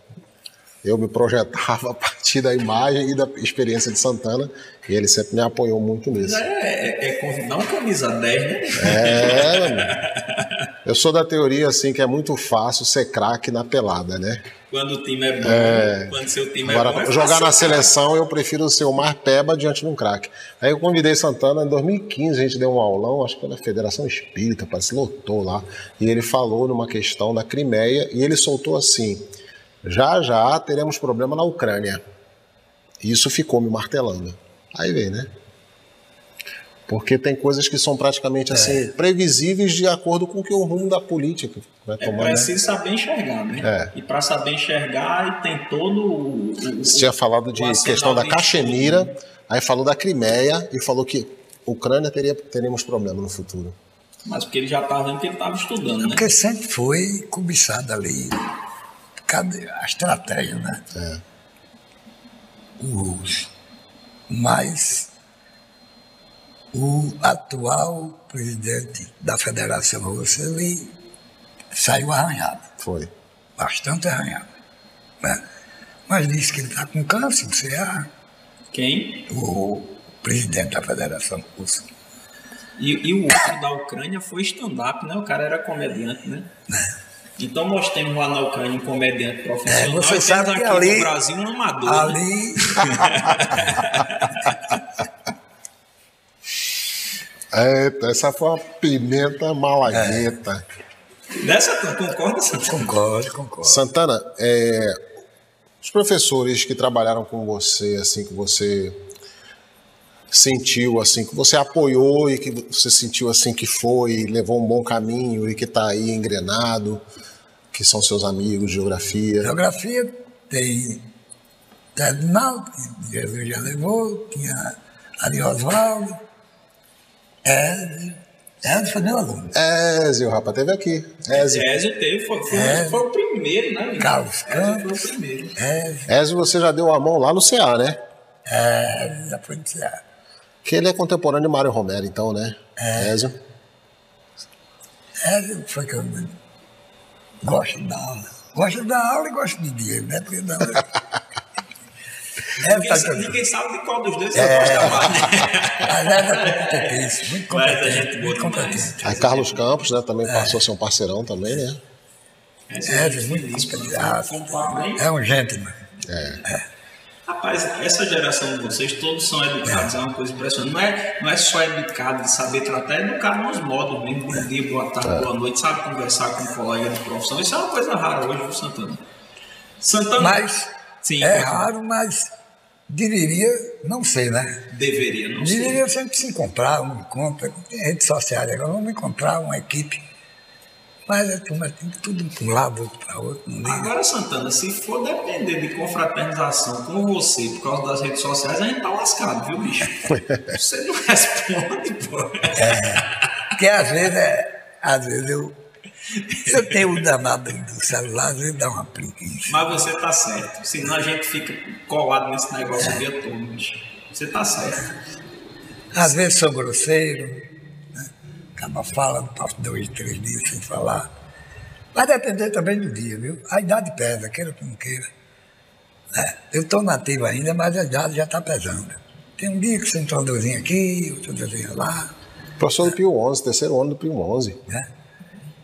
Eu me projetava a partir da imagem e da experiência de Santana e ele sempre me apoiou muito nisso. É, é, é convidar um camisa 10, né? É, eu sou da teoria assim que é muito fácil ser craque na pelada, né? Quando o time é bom, é... quando seu time Agora, é bom. É jogar na seleção, eu prefiro ser o mais peba diante de um craque. Aí eu convidei Santana em 2015, a gente deu um aulão, acho que foi na Federação Espírita, parece lotou lá. E ele falou numa questão da Crimeia e ele soltou assim: já já teremos problema na Ucrânia. Isso ficou me martelando. Aí vem, né? Porque tem coisas que são praticamente assim, é. previsíveis de acordo com o que o rumo da política vai é tomar. É preciso né? saber enxergar, né? É. E para saber enxergar, e tem todo o. Você tinha falado de questão da Caxemira, aí falou da Crimeia e falou que Ucrânia teria, teremos problema no futuro. Mas porque ele já estava vendo que ele estava estudando, né? Porque sempre foi cobiçado ali. Cadê a estratégia, né? É. Os mais o atual presidente da Federação Russa ele saiu arranhado. Foi. Bastante arranhado. Né? Mas disse que ele está com câncer no CA. Quem? O presidente da Federação Russa. E, e o outro da Ucrânia foi stand-up, né? O cara era comediante, né? É. Então nós temos lá na Ucrânia um comediante profissional. É, você sabe que ali, no Brasil um amador. Ali. Né? Eita, essa foi uma pimenta malagueta. É. Nessa tu concorda, Santana? Concordo, concordo. Santana, é, os professores que trabalharam com você, assim, que você sentiu, assim, que você apoiou e que você sentiu, assim, que foi, levou um bom caminho e que está aí engrenado, que são seus amigos, geografia? Geografia tem Ted Mal, que Jesus já levou, tinha Ari Oswaldo, Ézio. Ézio foi meu aluno. Ézio, rapaz, teve aqui. Ézio. Ézio teve, foi, foi, Ézio. foi o primeiro, né? Carlos Campos. foi o primeiro. Ézio. Ézio, você já deu a mão lá no CA, né? É, já foi no CA. Que ele é contemporâneo de Mário Romero, então, né? É. Ézio. Ézio foi que eu gosto da aula. Gosto da aula e gosto de Diego, né? Porque não... É, ninguém, sabe, ninguém, sabe de qual dos dois você é, gosta mais. Né? É muito competente. Mas a gente muito competente. Aí Carlos Campos, né, também é. passou a ser um parceirão também, né? É, é muito competente. Ah, é um gentleman. É. é. Rapaz, essa geração de vocês, todos são educados, é, é uma coisa impressionante. Não é, não é só educado de saber tratar, é educado nos modos mesmo. Bom dia, boa tarde, é. boa noite, sabe conversar com um colega de profissão. Isso é uma coisa rara hoje, viu, Santana? Santana. Mas Sim, é raro, mas deveria, não sei, né? Deveria, não sei. Deveria sempre se encontrar, um encontro. Tem redes sociais agora, vamos encontrar uma equipe. Mas a turma tem tudo para um lado, outro para outro. Agora, Santana, se for depender de confraternização com você por causa das redes sociais, a gente tá lascado, viu, bicho? Você não responde, pô. É, porque às vezes, é, às vezes eu eu tenho o danado do celular, às vezes dá uma preguiça. Mas você tá certo. Senão a gente fica colado nesse negócio o dia todo, bicho. Você tá certo. Às vezes sou grosseiro, né? acaba falando, passo dois, três dias sem falar. Vai depender também do dia, viu? A idade pesa, queira ou não queira. É, eu estou nativo ainda, mas a idade já está pesando. Tem um dia que você entrou um dorzinho aqui, outro dorzinho lá. Professor do Pio 11, terceiro ano do Pio 11. É.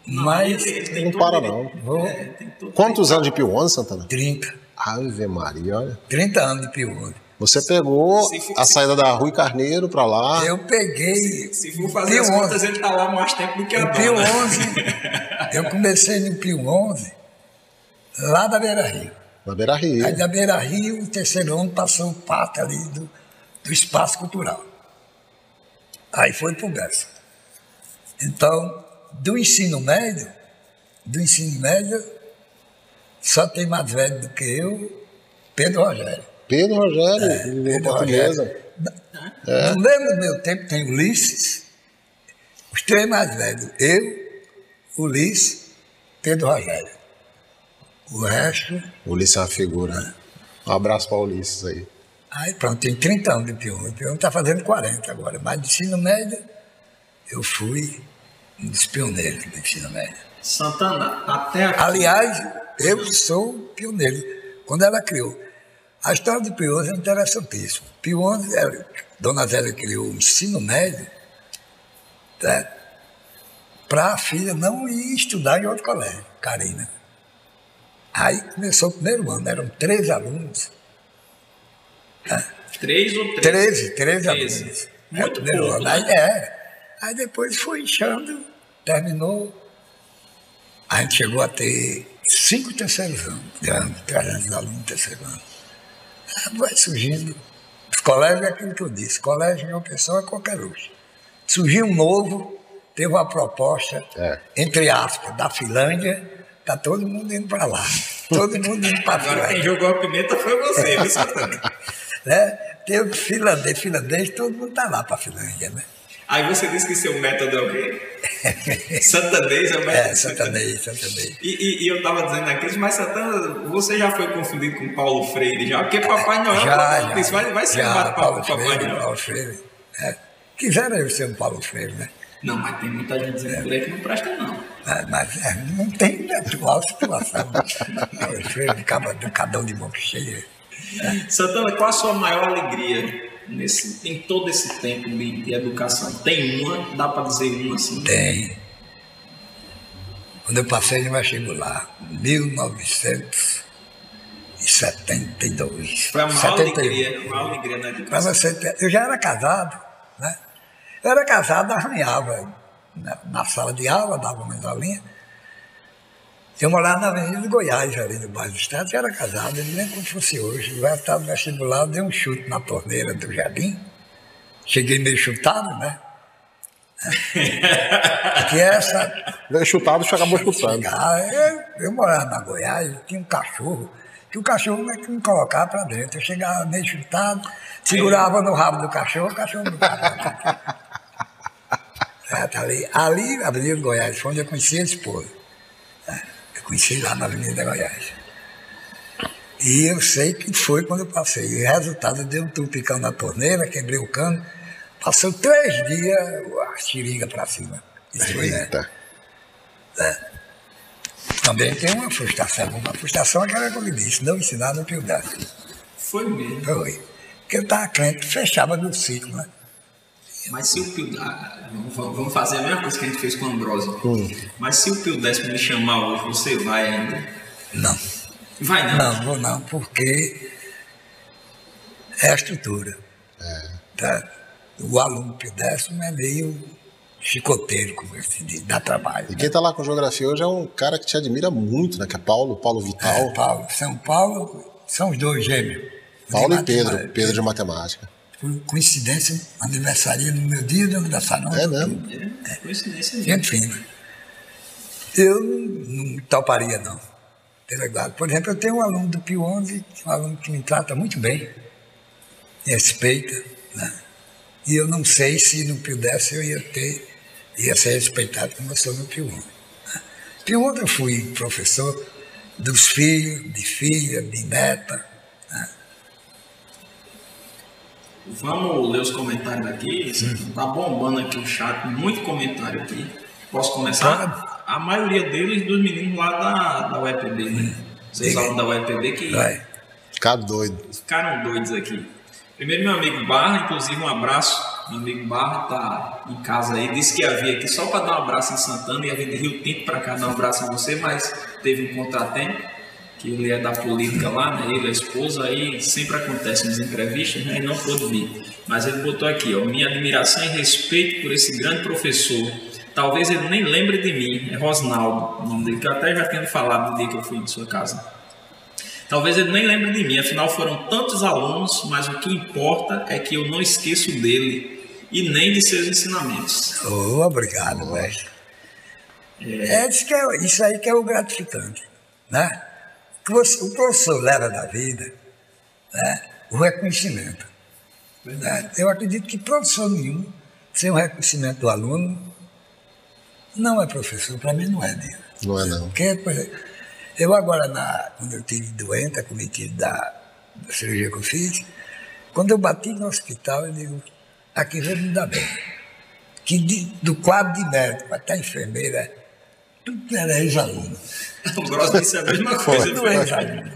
Mas não para, não. É, Quantos anos de Pio 11, Santana? 30. Ave Maria, olha. 30 anos de Pio 11. Você pegou for, a saída da Rui Carneiro para lá. Eu peguei. Se, se for fazer Pio as 11. contas, ele tá lá mais tempo do que a Pio 11. eu comecei no Pio 11, lá da Beira Rio. Na Beira Rio. Aí da Beira Rio, o terceiro ano passou o pátio ali do, do espaço cultural. Aí foi pro Bessa. Então, do ensino médio, do ensino médio, só tem mais velho do que eu, Pedro Rogério. Pedro Rogério, É, Pedro portuguesa. É. No mesmo meu tempo tem Ulisses, os três mais velhos, eu, Ulisses, Pedro Rogério. O resto, Ulisses é uma figura. Um abraço para Ulisses aí. aí pronto, tem 30 anos de Pion. O Pion está fazendo 40 agora, mas de ensino médio eu fui um dos pioneiros do ensino médio. Santana, até aqui. Aliás, eu sou pioneiro. Quando ela criou. A história de Pio é interessantíssima. Pio XI, Dona Zélia criou o ensino médio né, para a filha não ir estudar em outro colégio, Karina. Aí começou o primeiro ano, eram três alunos. Três ou três? Treze, treze Treze. alunos. Muito É, o primeiro pouco, ano. né? Aí, é. Aí depois foi inchando, terminou. A gente chegou a ter cinco terceiros anos, de ano, 300 alunos no terceiro ano. Vai surgindo. Os colégios é aquilo que eu disse, colégio de uma pessoa é qualquer luxo. Surgiu um novo, teve uma proposta, É. entre aspas, da Finlândia, tá todo mundo indo para lá. Todo mundo indo para a Agora quem jogou a pimenta foi você, viu, né? Teve finlandês, finlandês, todo mundo está lá para a Finlândia, né? Aí você disse que seu método é o quê? Santanês é o método É, santanês, santanês. E, e- e eu estava dizendo aqui, mas Santana, você já foi confundido com Paulo Freire já? Porque Papai Noel, Já, já. isso vai, vai ser um já, bate-papo Paulo Papai Freire, Noel. Paulo Freire. É. Quiseram eu ser um Paulo Freire, né? Não, mas tem muita gente dizendo por aí que não presta, não. Mas, mas, é, não tem atual situação. Paulo Freire, do cadão de boca cheia. Santana, qual a sua maior alegria nesse, em todo esse tempo de, de educação? Tem uma? Dá para dizer uma assim? Tem. Quando eu passei no vestibular, 1972. Foi a maior 71. alegria, a maior alegria na educação. você eu já era casado, né? Eu era casado, arranhava na, na sala de aula, dava uma aulinha. Eu morava na Avenida de Goiás, ali no bairro do Estado, eu era casado, eu não lembro como fosse hoje. Eu estava no vestibular, eu dei um chute na torneira do jardim. Cheguei meio chutado, né? Porque essa, Veio chutado e acabou chutando. Eu, eu morava na Goiás, tinha um cachorro, que o cachorro é que me colocava para dentro. Eu chegava meio chutado, segurava no rabo do cachorro, o cachorro não estava ali. Ali, na Avenida Goiás, foi onde eu conheci a esposa. Conheci lá na Avenida Goiás. E eu sei que foi quando eu passei. E o resultado, eu dei um tupicão na torneira, quebrei o cano. Passou três dias, a xeringa para cima. Isso foi, né? Eita. Também tem uma frustração. Uma frustração é aquela que eu lhe disse, não ensinar Pio Dácio. Foi mesmo. Foi. Porque eu estava crente, fechava no ciclo, né? Mas se o Pio. ah, vamos- fazer a mesma coisa que a gente fez com o Ambrósio. Mas se o Pio décimo me chamar hoje, você vai ainda? Não, Vai não. não, vou não, porque é a estrutura. Tá? O aluno Pio Décimo é meio chicoteiro, como se diz, dá trabalho. E quem tá lá com geografia hoje é um cara que te admira muito, né? Que é Paulo, Paulo Vital. É, Paulo, São Paulo, são os dois gêmeos. Paulo e Pedro. Pedro de matemática. Por coincidência, aniversaria no meu dia de aniversário. não, É mesmo? É, coincidência mesmo. Gente fina. Eu não, toparia, não. Delegado. Por exemplo, eu tenho um aluno do Pio 11, um aluno que me trata muito bem, me respeita, né? E eu não sei se no Pio 10 eu ia ter, ia ser respeitado como eu sou no Pio 11. né? Pio 11 eu fui professor dos filhos, de filha, de neta. Vamos ler os comentários aqui. Tá bombando aqui o chat, muito comentário aqui. Posso começar? A maioria deles dos meninos lá da, da UEPB, né? Vocês Diga. falam da UEPB que Vai. Ficar doido. ficaram doidos aqui. Primeiro, meu amigo Barra, inclusive um abraço. Meu amigo Barra tá em casa aí. Disse que ia vir aqui só para dar um abraço em Santana. Ia vir de Rio Tinto para cá dar um abraço em você, mas teve um contratempo. Que ele é da política lá, né? Ele, a esposa, aí sempre acontece nas entrevistas, né? E não pôde vir. Mas ele botou aqui, ó. Minha admiração e respeito por esse grande professor. Talvez ele nem lembre de mim. É Rosnaldo, o nome dele, que eu até já tinha falado no dia que eu fui em sua casa. Talvez ele nem lembre de mim, afinal foram tantos alunos, mas o que importa é que eu não esqueço dele e nem de seus ensinamentos. Oh, obrigado, mestre. É, isso, que é, isso aí que é o gratificante, né? O professor leva da vida, né? o reconhecimento. Né? Eu acredito que professor nenhum, sem o reconhecimento do aluno, não é professor. Para mim não é, Deus. Não é não. Porque, por exemplo, eu agora, na, quando eu tive doente, acometido da, da cirurgia que eu fiz, quando eu bati no hospital, eu digo, aqui vai me dar bem. Que de, do quadro de médico até enfermeira, tudo era ex-aluno. O Gross disse a mesma coisa. Tudo ex-aluno.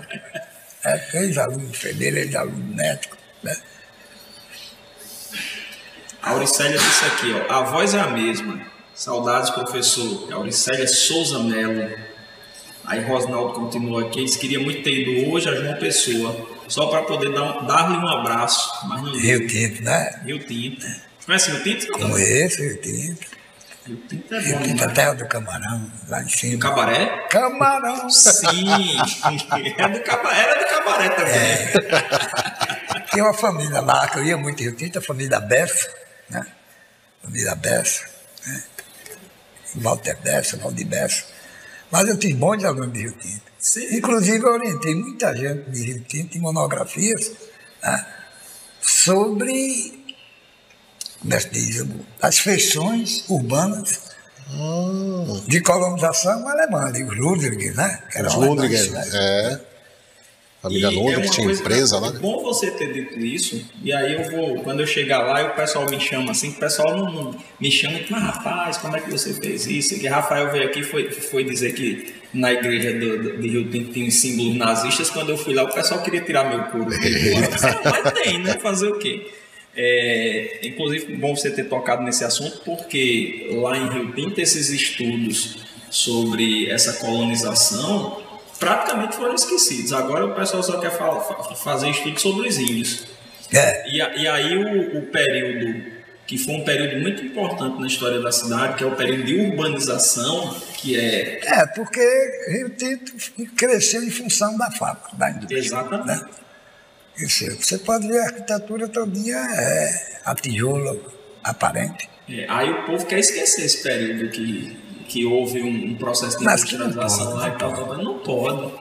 É, ex-aluno enfermeira, ex-aluno médico. Né? A Auricélia disse aqui, ó, a voz é a mesma. Saudades, professor. A Auricélia Souza Melo. Aí Rosnaldo continuou aqui, eles queriam muito ter ido hoje a João Pessoa, só para poder dar, dar-lhe um abraço, mas não Rio Tinto, né? Rio Tinto. Conhece Rio Tinto? Conheço Rio Tinto. Tinto é bom, né? terra do camarão, lá em cima. Cabaré? Camarão! Sim, é do cabaré, era do cabaré também. Tinha uma família lá, que eu ia muito em Rio Tinto, a família Bessa, né? Família Bessa, né? Walter Bessa, Valdir Bessa. Mas eu tive bons alunos de Rio Tinto. Sim. Inclusive, eu orientei muita gente de Rio Tinto em monografias né? sobre, como é que diz, as feições urbanas Ah, de colonização alemã, de Ludwig, né? Que era os um né? é. Família E é que tinha empresa lá. é Bom você ter dito isso, e aí eu vou, quando eu chegar lá, e o pessoal me chama assim, o pessoal não, não- me chama, mas rapaz, como é que você fez isso? E que Rafael veio aqui e foi, foi dizer que na igreja do, do- de Rio Tinto tinha símbolos nazistas, quando eu fui lá, o pessoal queria tirar meu couro. Eu disse, "Não, mas tem, né? Fazer o quê? É, inclusive, bom você ter tocado nesse assunto, porque lá em Rio Tinto, esses estudos sobre essa colonização praticamente foram esquecidos. Agora o pessoal só quer fa- fa- fazer estudo sobre os índios. É, E, e aí o, o período, que foi um período muito importante na história da cidade, que é o período de urbanização, que é é, porque Rio Tinto cresceu em função da fábrica, da indústria. exatamente né? Você pode ver a arquitetura todinha, é a tijolo aparente. É, aí o povo quer esquecer esse período que, que houve um, um processo de Mas industrialização lá e tal, não pode.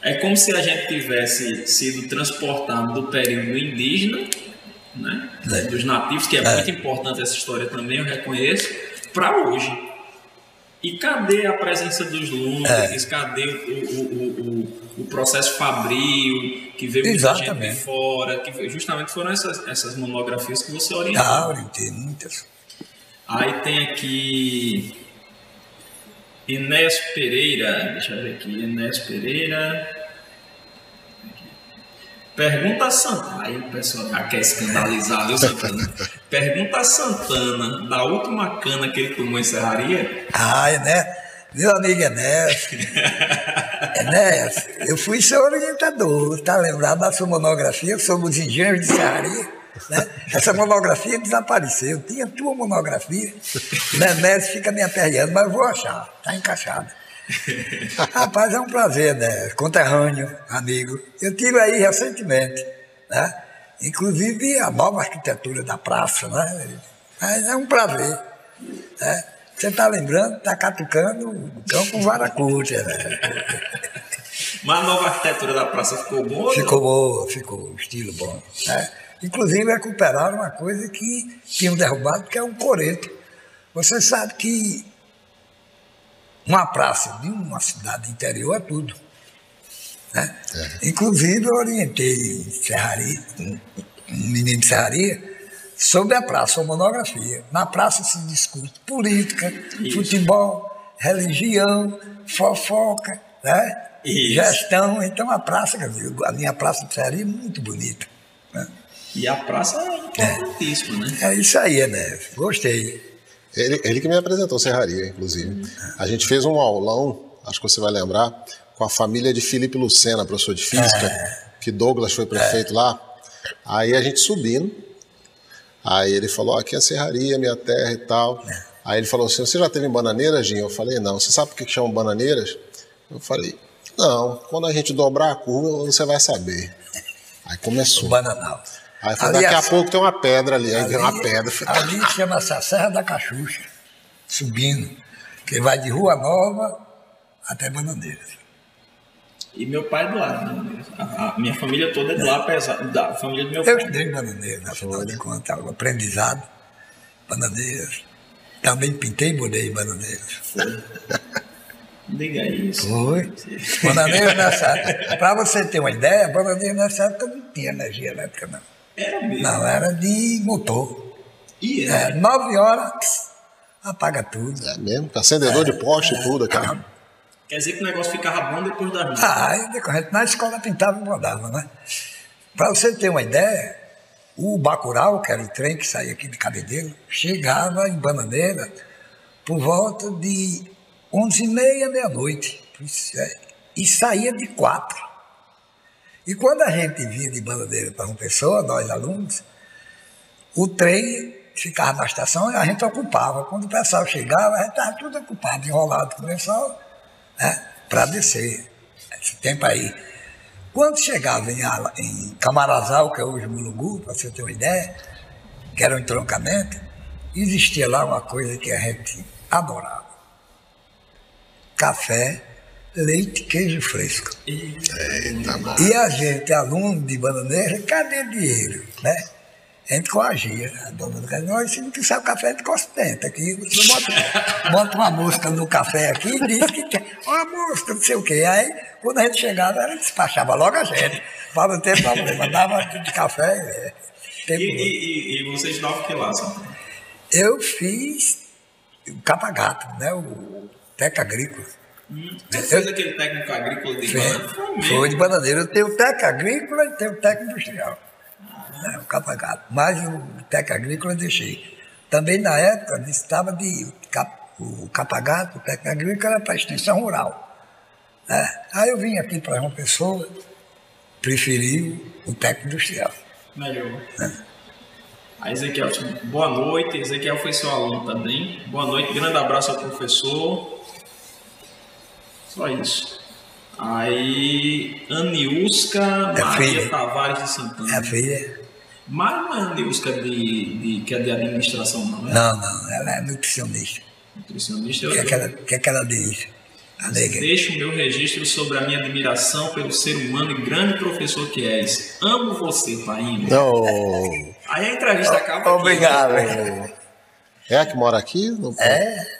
É como se a gente tivesse sido transportado do período indígena, né, dos nativos, que é, muito importante essa história também, eu reconheço, para hoje. E cadê a presença dos Lundgrens? Cadê o, o, o, o, processo fabril, que veio muita gente de fora, que justamente foram essas, essas monografias que você orientou. Ah, orientei muitas. Aí tem aqui Enéas Pereira, deixa eu ver aqui, Enéas Pereira. Pergunta a Santana, aí o pessoal já quer escandalizar, viu, Santana? Pergunta a Santana, da última cana que ele tomou em serraria, Ah, Ené, meu amigo Enéas. Enéas, eu fui seu orientador, tá lembrado da sua monografia sobre os engenhos de serraria? Né? Essa monografia desapareceu, tinha tua monografia. Enéas fica me aperreando, mas eu vou achar, tá encaixada. Rapaz, é um prazer, né? Conterrâneo, amigo. Eu tive aí recentemente, né? Inclusive a nova arquitetura da praça, né? Mas é um prazer. Né? Você está lembrando, está catucando o cão com vara curta, né? mas a nova arquitetura da praça ficou boa? Ficou boa, ficou estilo bom. Né? Inclusive recuperaram uma coisa que tinham derrubado, que é um coreto. Você sabe que uma praça de uma cidade interior é tudo. Né? Inclusive eu orientei serraria, um, um menino de serraria, sobre a praça, uma monografia. Na praça se discute política, Isso. futebol, religião, fofoca, né? Isso. gestão. Então a praça, a minha praça de serraria é muito bonita. né? E a praça é importantíssima, né? É isso aí, né? Gostei. Ele, ele que me apresentou Serraria, inclusive. A gente fez um aulão, acho que você vai lembrar, com a família de Felipe Lucena, professor de física, que Douglas foi prefeito lá. Aí a gente subindo, aí ele falou, "Ó, aqui é Serraria, minha terra e tal. Aí ele falou assim, você já teve em Bananeiras, Ginho? Eu falei, não. Você sabe por que chamam Bananeiras? Eu falei, não, quando a gente dobrar a curva, você vai saber. Aí começou. Bananal. Aí falou, daqui a pouco tem uma pedra ali, aí tem uma pedra. Ali chama-se a Serra da Cachucha, subindo, que vai de Rua Nova até Bananeiras. E meu pai é do lado, né? a, a minha família toda é de lá, apesar da família do meu Eu pai. estudei em Bananeiras, afinal de contas, o aprendizado, Bananeiras. Também pintei e mudei Bananeiras. Diga isso. Foi. Bananeiras nessa época. Para você ter uma ideia, Bananeiras nessa época não tinha energia elétrica, não. Era mesmo. Não, era de motor. E É, era. nove horas, apaga tudo. É mesmo, acendedor de poste e tudo, cara. Quer dizer que o negócio ficava bom depois das nove. Ah, decorrente, na escola pintava e mandava, né? Para você ter uma ideia, o Bacurau, que era o trem que saía aqui de Cabedelo, chegava em Bananeira por volta de 11h30, meia-noite. Isso é, E saía de quatro. E quando a gente vinha de Bananeira para uma pessoa, nós alunos, o trem ficava na estação e a gente ocupava. Quando o pessoal chegava, a gente estava tudo ocupado, enrolado com o pessoal, né, para descer. Esse tempo aí. Quando chegava em, em Camarazal, que é hoje Mulungu, para você ter uma ideia, que era um entroncamento, existia lá uma coisa que a gente adorava. Café, leite, queijo fresco. Eita. E a gente, aluno de bananeira, cadê dinheiro? Né? A gente coagia. A dona do café, se não quiser o café, a gente ostenta. Aqui, você bota, bota uma mosca no café aqui e diz que quer. Uma mosca, não sei o quê. Aí, quando a gente chegava, ela despachava logo a gente. Para não ter problema. Dava de café. é, E, e, e, e você o que lá? Eu fiz o Capagato, né? o Teca Agrícola. Você fez aquele técnico agrícola de banana? Foi de bananeira. Eu tenho o Teca Agrícola e tenho o Teca Industrial. Né, o Capagato. Mas o Teca Agrícola eu deixei. Também na época estava de cap- o Capagato, o Teca Agrícola era para extensão rural. né. Aí eu vim aqui para uma pessoa, preferi o Teca Industrial. Melhor. Aí Ezequiel, boa noite. Ezequiel foi seu aluno também. Boa noite, grande abraço ao professor. Só isso. Aí, Aniusca Maria filha. Tavares de É Santana. a filha? Mas não é Aniusca de, de, que é de administração, não, é? Não, não, ela é nutricionista. Nutricionista. O que, é que, ela, o que é que ela diz? A negra. Deixo o meu registro sobre a minha admiração pelo ser humano e grande professor que és. Amo você, Painho. Não. Aí a entrevista acaba aqui. Obrigado. É a que mora aqui? Não- É.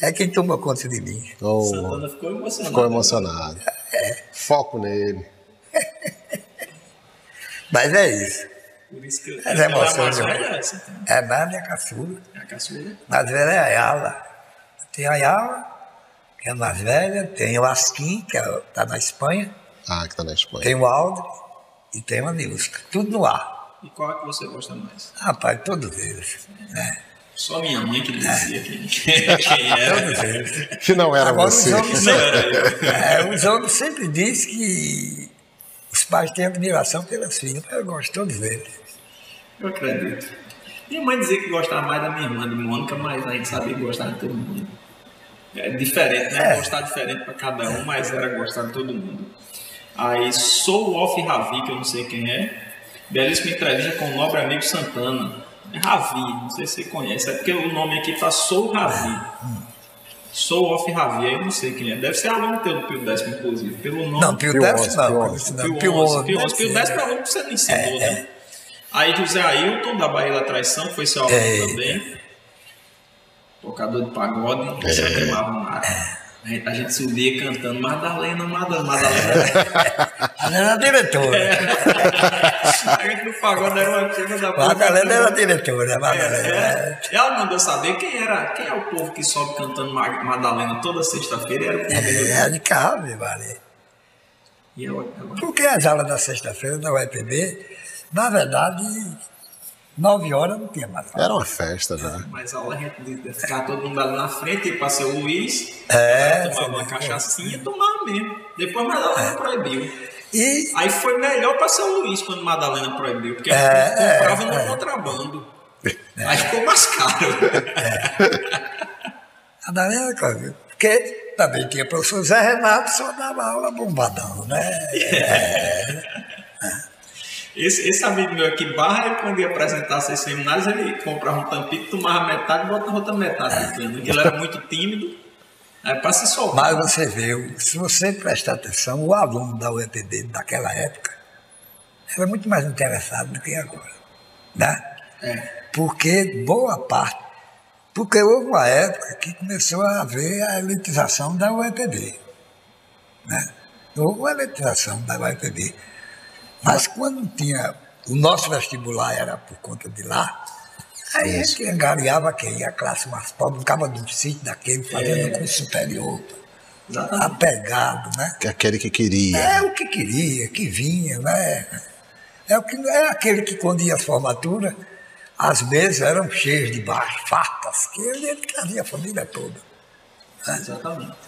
É quem toma conta de mim. Oh, Santana ficou emocionado. ficou emocionado. Foco nele. Mas é isso. Por isso que Mas é é emoção, mais né? velha, Santana. É nada é a caçula. É a caçula. Mais velha é a Ayala. Tem a Ayala, que é a mais velha. Tem o Asquim, que está na Espanha. Ah, que tá na Espanha. Tem o Aldri e tem o Nilska. Tudo no ar. E qual é que você gosta mais? Rapaz, todos eles. Né? Só minha mãe que dizia quem, quem era. Todos eles. Que não era Agora, você. os homens, sempre, é, os homens sempre dizem que os pais têm admiração pelas filhas. Eu gosto de todos eles. Eu acredito. Minha mãe dizia que gostava mais da minha irmã, de Mônica, mas a gente sabia que gostava de todo mundo. É diferente, né? É. Gostar diferente para cada um, mas era gostar de todo mundo. Aí, sou o Off Ravi, que eu não sei quem é. Belíssima entrevista com o nobre amigo Santana. É Ravi, não sei se você conhece. É porque o nome aqui tá Sou Ravi. Sou Off Ravi, aí eu não sei quem é. Deve ser aluno teu do Pio Décimo, inclusive. Pelo nome. Não, Pio Décimo não. Pio Pio onze. Décimo Pio não. Pio 11, onze, Pio deve 11, Pio ser. 10 para aluno que você não ensinou, né? Aí José Ailton, da Bahia da Traição, foi seu aluno Eita. também. Tocador de pagode, você aclamava mais. A gente, a gente subia cantando Madalena, Madalena, Madalena. Ela era diretora. a gente no pagode era uma tina da Madalena era diretora. a É, Madalena. é. Ela mandou saber quem era, quem é o povo que sobe cantando Ma- Madalena toda sexta-feira era o povo dele. É, de carro, meu vale. E eu, Porque as aulas da sexta-feira da UEPB, na verdade, nove horas não tinha mais aula. Era uma festa já. Mas a aula a gente de- ficar todo mundo ali na frente, ir para seu Luiz, É, tomava uma cachaçinha e tomava mesmo. Depois Madalena proibiu. E Aí foi melhor para seu Luiz quando Madalena proibiu, porque É, a gente é, comprava no é. contrabando. Aí ficou mais caro. a Madalena, cara, porque também tinha professor Zé Renato, só dava aula bombadão, né? Esse, esse amigo meu aqui, Barra, quando ia apresentar seus seminários, ele comprava um tampico, tomava metade e botava outra metade. Porque ele era muito tímido. É para se soltar. Mas você vê, se você prestar atenção, o aluno da UEPB daquela época era muito mais interessado do que agora. Né? É. Porque boa parte. Porque houve uma época que começou a haver a elitização da UEPB. Né? Houve uma elitização da UEPB. Mas quando tinha. O nosso vestibular era por conta de lá, aí a gente angariava quem? A classe mais pobre, ficava do sítio daquele, fazendo um curso superior, apegado, né? Que é aquele que queria. É o que queria, que vinha, né? É, o que, é aquele que quando ia à formatura, as mesas eram cheias de baixo, fartas, que ele, ele trazia a família toda. Exatamente.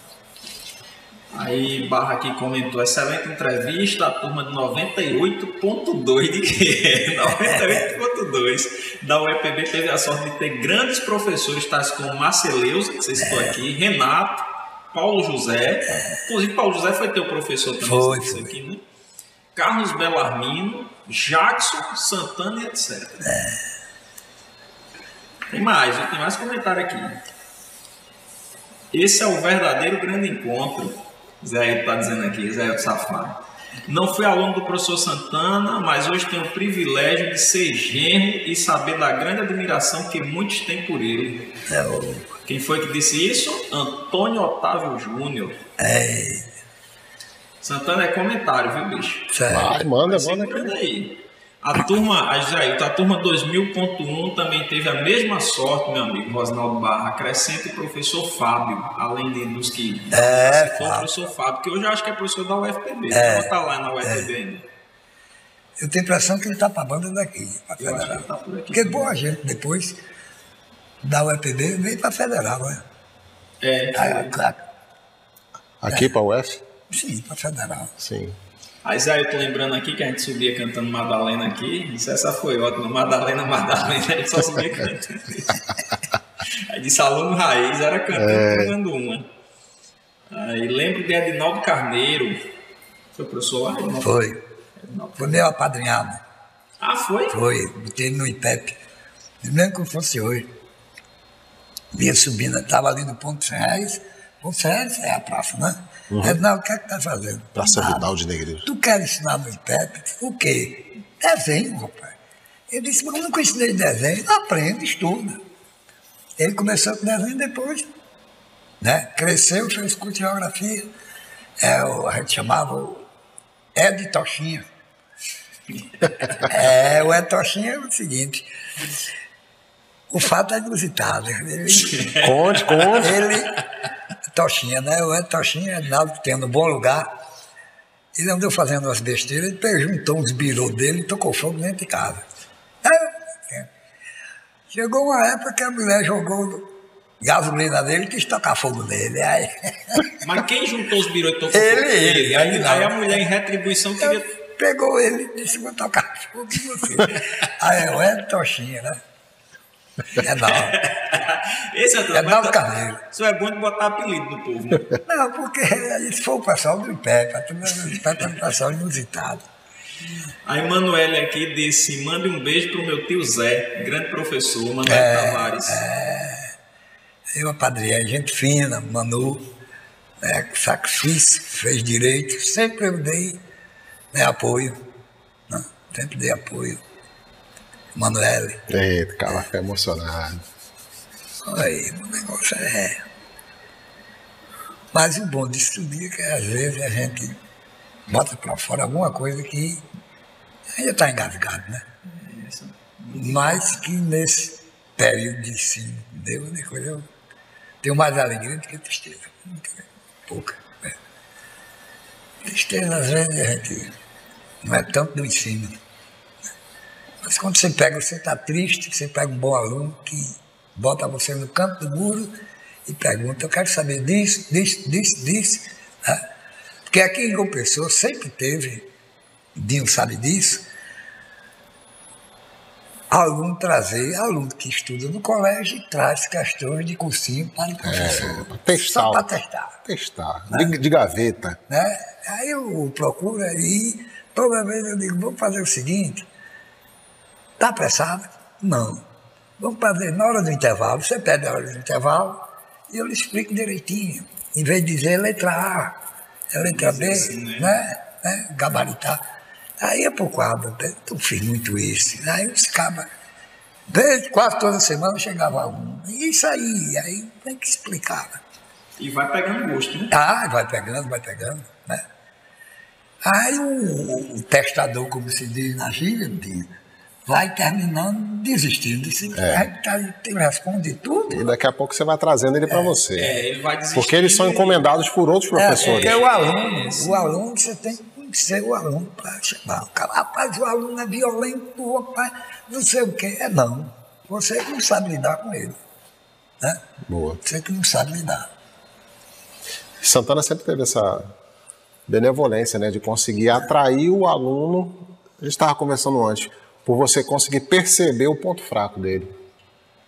Aí Barra aqui comentou, excelente entrevista, a turma de 98.2 de quê? 98.2 da UEPB teve a sorte de ter grandes professores, tais como Marceleuza, que você citou aqui, Renato, Paulo José, inclusive Paulo José foi teu professor também, Foi, foi. aqui, né? Carlos Belarmino, Jackson, Santana e etc. Tem mais, tem mais comentário aqui. Esse é o verdadeiro grande encontro, Zé está dizendo aqui, Zé do Safado. Não fui aluno do professor Santana, mas hoje tenho o privilégio de ser genro e saber da grande admiração que muitos têm por ele. É, o, Quem foi que disse isso? Antônio Otávio Júnior. é, Santana é comentário, viu, bicho? sério. Vai, manda, manda. Segura aí. A turma, a Jair, a turma 2000.1 também teve a mesma sorte, meu amigo Rosnaldo Barra, acrescenta o professor Fábio, além de, dos que É, foi o Fábio. professor Fábio, que hoje eu acho que é professor da UFPB, é. tá lá na UFPB ainda. Eu tenho a impressão que ele está para a banda daqui, para federal. tá por aqui. Porque boa gente depois da UEPB veio para a federal, né? É, Ah, claro. Aqui para o UF? Sim, para a federal. Sim. Aí Zé, eu tô lembrando aqui que a gente subia cantando Madalena aqui, isso essa foi ótima, Madalena, Madalena, a gente só subia cantando. Aí disse aluno raiz, era cantando, cantando uma. Aí lembro de Edinaldo Carneiro, foi professor lá? Edinaldo? Foi. Edinaldo. Foi meu apadrinhado. Ah, foi? Foi. Botei no IPEP. Eu lembro como fosse hoje. Vinha subindo, estava ali no Ponto Reais. Ponto Reais é a praça, né? Uhum. O que é que tá fazendo? Praça. Vidal de Negreiros. Tu quer ensinar no IPEP? O quê? Desenho, rapaz. Ele disse, mas eu nunca ensinei desenho. Aprende, estuda. Ele começou com desenho depois. Né? Cresceu, fez curso de geografia. É, o- a gente chamava o Ed Tochinha. É, o Ed Tochinha é o seguinte. O fato é inusitado. Ele, Conte, conte. ele, Tochinha, né? O Ed Tochinha, Edinaldo, que tem no bom lugar, ele andou fazendo umas besteiras, ele perguntou uns birôs dele e tocou fogo dentro de casa. Aí, chegou uma época que a mulher jogou gasolina nele e quis tocar fogo nele. Aí, Mas quem juntou os birôs e tocou Ele, fogo? ele, Aí, ele aí a não. mulher, em retribuição, queria. pegou ele e disse, vou tocar fogo em você. Aí é o Ed Tochinha, né? É não. Esse é, É Naldo Carneiro. Isso é bom de botar apelido no povo. né? Não, porque isso foi o pessoal do IPEP, a turma do IPEP é um pessoal inusitado. A Emanuele aqui disse: mande um beijo pro meu tio Zé, grande professor, Manuel É, Tavares. Eu apadrinhei, gente fina, Manu, né, saco suíço, fez direito, sempre eu dei né, apoio, né, sempre dei apoio. Manuele, Eita, cara, fica emocionado. aí, o negócio é. Mas o bom disso tudo é que às vezes a gente bota para fora alguma coisa que ainda está engasgado, né? Mas que nesse período de ensino deu uma coisa, eu tenho mais alegria do que tristeza. Pouca. Né? Tristeza, às vezes, a gente não é tanto do ensino. Mas quando você pega, você está triste, você pega um bom aluno que bota você no canto do muro e pergunta, eu quero saber disso, disso, disso, disso. né? Porque aqui em João Pessoa sempre teve, Dinho sabe disso, aluno trazer, aluno que estuda no colégio e traz questões de cursinho para o professor. pra testar. Só para testar. Testar. De, de gaveta. Né? Aí eu procuro e toda vez eu digo, vamos fazer o seguinte, está apressado? Não. Vamos fazer na hora do intervalo, você pede a hora do intervalo e eu lhe explico direitinho. Em vez de dizer letra A, é letra B, né? né? Gabaritar. Aí é por quadro, eu fiz muito isso. Aí os cabas, quase toda semana chegava um. E isso aí, aí tem que explicar. Né? E vai pegando gosto, né? Ah, vai pegando, vai pegando, né? Aí o, o testador, como se diz na gíria, vai terminando desistindo. Disse, é. tá, responde tudo. E daqui a pouco você vai trazendo ele para é. você. É, ele vai desistindo. Porque eles são encomendados por outros professores. É, porque é o aluno, o aluno você tem que conhecer o aluno para chamar. O cara, rapaz, o aluno é violento, rapaz, não sei o quê. É não. Você que não sabe lidar com ele. Né? Boa. Você que não sabe lidar. Santana sempre teve essa benevolência, né, de conseguir atrair o aluno. A gente estava conversando antes, por você conseguir perceber o ponto fraco dele,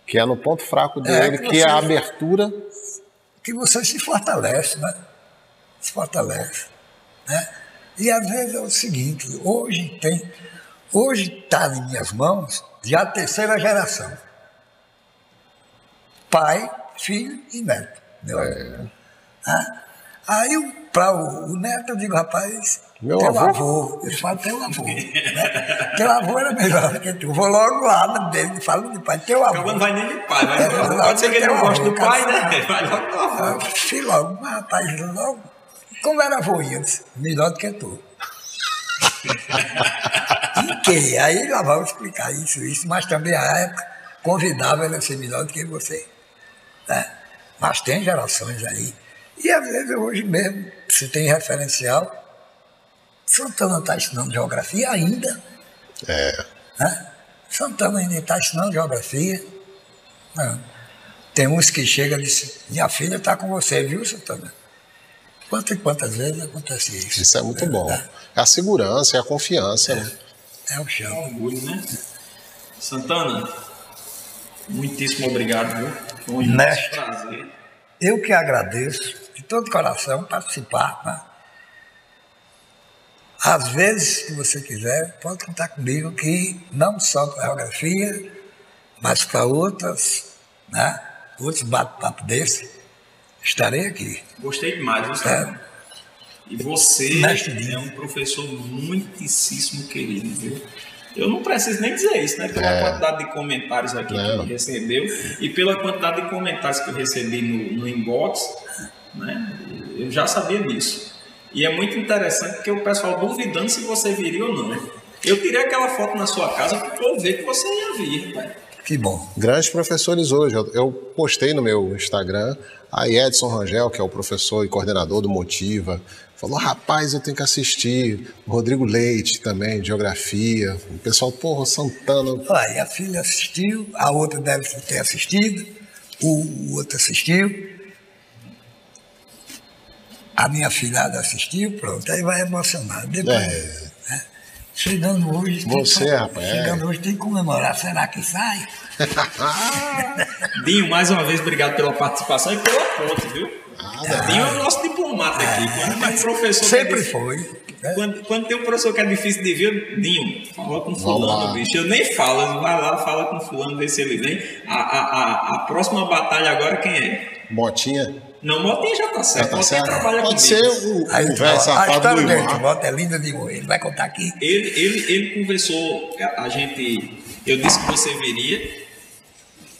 que é no ponto fraco é, dele, é, que, que é a abertura. Que você se fortalece, né? Se fortalece, né? E às vezes é o seguinte, hoje tem, hoje está em minhas mãos já a terceira geração. Pai, filho e neto. Meu é. Ah, aí, para o, o, neto, eu digo, rapaz, meu teu avô? avô. Eu falo teu avô. Né? teu avô era melhor que tu. Vou logo lá dele, falo de pai, teu avô. Acabando vai nem de pai, vai. É, pode ser que ele não goste do pai, né? Vai logo do avô. Fui logo, mas rapaz, logo. Como era avô, eu disse, melhor do que tu. e que? Aí lá vamos explicar isso, isso, mas também a época convidava ele a ser melhor do que você. Né? Mas tem gerações aí e às vezes hoje mesmo, se tem referencial, Santana está ensinando geografia ainda. É. Né? Santana ainda está ensinando geografia. Não. Tem uns que chegam e dizem, minha filha está com você, viu, Santana? Quantas e quantas vezes acontece isso? Isso é muito é, bom. É a segurança, é a confiança. É, né? é o chão. É orgulho, né? Santana, muitíssimo obrigado, viu? Foi um prazer. Eu que agradeço de todo coração participar. Né? Às vezes, se você quiser, pode contar comigo que não só para geografia, mas para outras, né? outros bate-papo desse, estarei aqui. Gostei demais, você. É. E você é um professor muitíssimo querido, viu? Eu não preciso nem dizer isso, né? Pela é. quantidade de comentários aqui não. que recebeu e pela quantidade de comentários que eu recebi no, no inbox, né? Eu já sabia disso. E é muito interessante porque o pessoal duvidando se você viria ou não. Eu tirei aquela foto na sua casa para eu ver que você ia vir, pai. Que bom. Grandes professores hoje. Eu postei no meu Instagram a Edson Rangel, que é o professor e coordenador do Motiva, falou: rapaz, eu tenho que assistir. O Rodrigo Leite também, de geografia. O pessoal, porra, Santana. Olha, a filha assistiu, a outra deve ter assistido, o outro assistiu a minha filhada assistiu, pronto, aí vai emocionar. Depois, é. né? Chegando hoje. Você, tem, rapaz. É. Chegando é. hoje tem que comemorar. Será que sai? Dinho, mais uma vez, obrigado pela participação e pela ponte, viu? Nada. Dinho é o nosso diplomata aqui. Quando é, professor sempre foi. Né? Quando, quando, tem um professor que é difícil de ver, Dinho, fala com fulano, bicho. Eu nem falo, vai lá, fala com fulano, vê se ele vem. A, a, a, a próxima batalha agora quem é? Botinha. Não, Motinha já tá certo. Já tá certo. trabalha Pode ser o, Aí, o velho safado a história dele, Mota é linda de Ele vai contar aqui. Ele, ele, ele conversou, a gente... Eu disse que você viria.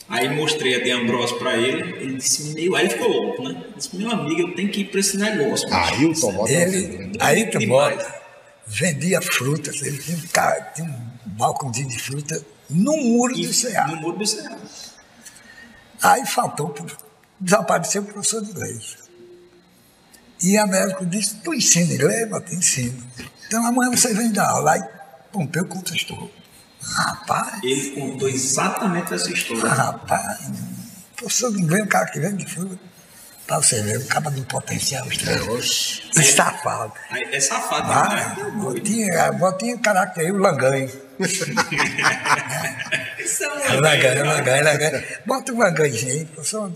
Aí mostrei a de Ambrose pra ele. Ele disse, meu... Aí ele ficou louco, né? Ele disse, meu amigo, eu tenho que ir pra esse negócio. Ailton Mota. Ele, Ailton Mota vendia frutas. Ele tinha um, cara, tinha um balcãozinho de fruta no muro e, do Cerrado. No muro do Cerrado. Aí faltou desapareceu o professor de inglês. E a médica disse, tu ensina inglês? Eu te ensino. Então amanhã você vem dar aula. Aí Pompeu contestou. Rapaz. Ele contou exatamente essa história. Rapaz, o professor de inglês, um cara que vem de fora, para você ver, acaba de potencial estranho. É, safado. É safado, Mas, né? Botinha, botinha caráter, o langanho. É um langanho. Langanho, langanho, Bota o langanhozinho aí, professor,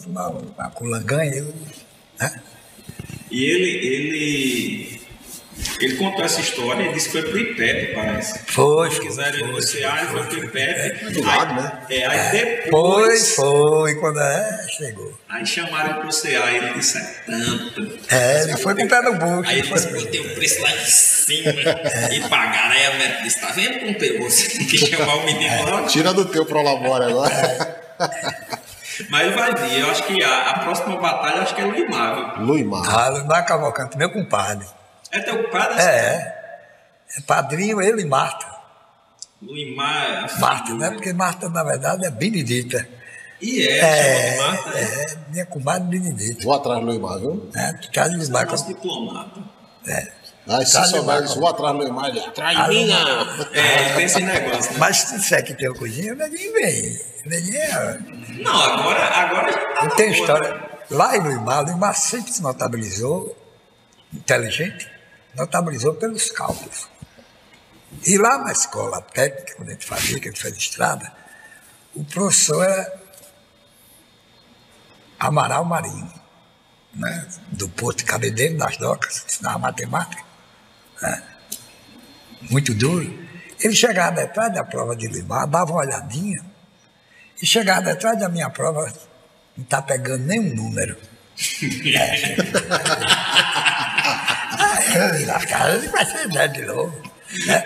com langanho. Eu, né? E ele, ele Ele contou essa história e disse que foi pro IPEP, parece. Foi, Se foi, quiserem foi, negociar, ele foi pro IPEP. do lado, né? É, aí depois. Foi, foi, quando é, chegou. Aí chamaram pro CA e ele disse: é tanto. É, ele foi com o pé no bucho. Aí ele disse: botei o preço lá em cima e pagaram. Aí a médica disse: tá vendo como pegou? Você tem que chamar o menino logo. Tira do teu prolabore agora. Mas vai vir. Eu acho que a, a próxima batalha acho que é Luimar, viu? Luimar. Ah, Luimar Cavalcante, meu compadre. É teu padre? É, é padrinho ele e Marta. Luimar. Marta, né? Porque Marta, na verdade, é Benedita. E é, É, Marta. É. é minha comadre Benedita. Vou atrás do Luimar, viu? Que casa de Luimar. Nosso diplomata. É. Aí se souber, ligado. vou atrás do Luimar, ele atrás Ah, de mim, não. É, tem esse negócio, né? Mas se disser que tem o cozinho, o neguinho vem. O neguinho é... Não, agora, agora já tá Não tem boa, história. né? Lá em Luimar, Luimar sempre se notabilizou, inteligente, notabilizou pelos cálculos. E lá na escola técnica, quando a gente fazia, que a gente fez estrada, o professor era Amaral Marinho, né? do Porto de Cabedeiro, das docas, ensinava matemática. né? Muito duro. Ele chegava detrás da prova de Luimar, dava uma olhadinha, e chegava detrás da minha prova, não está pegando nenhum número. Aí cara, ele vai ser dez de novo. né?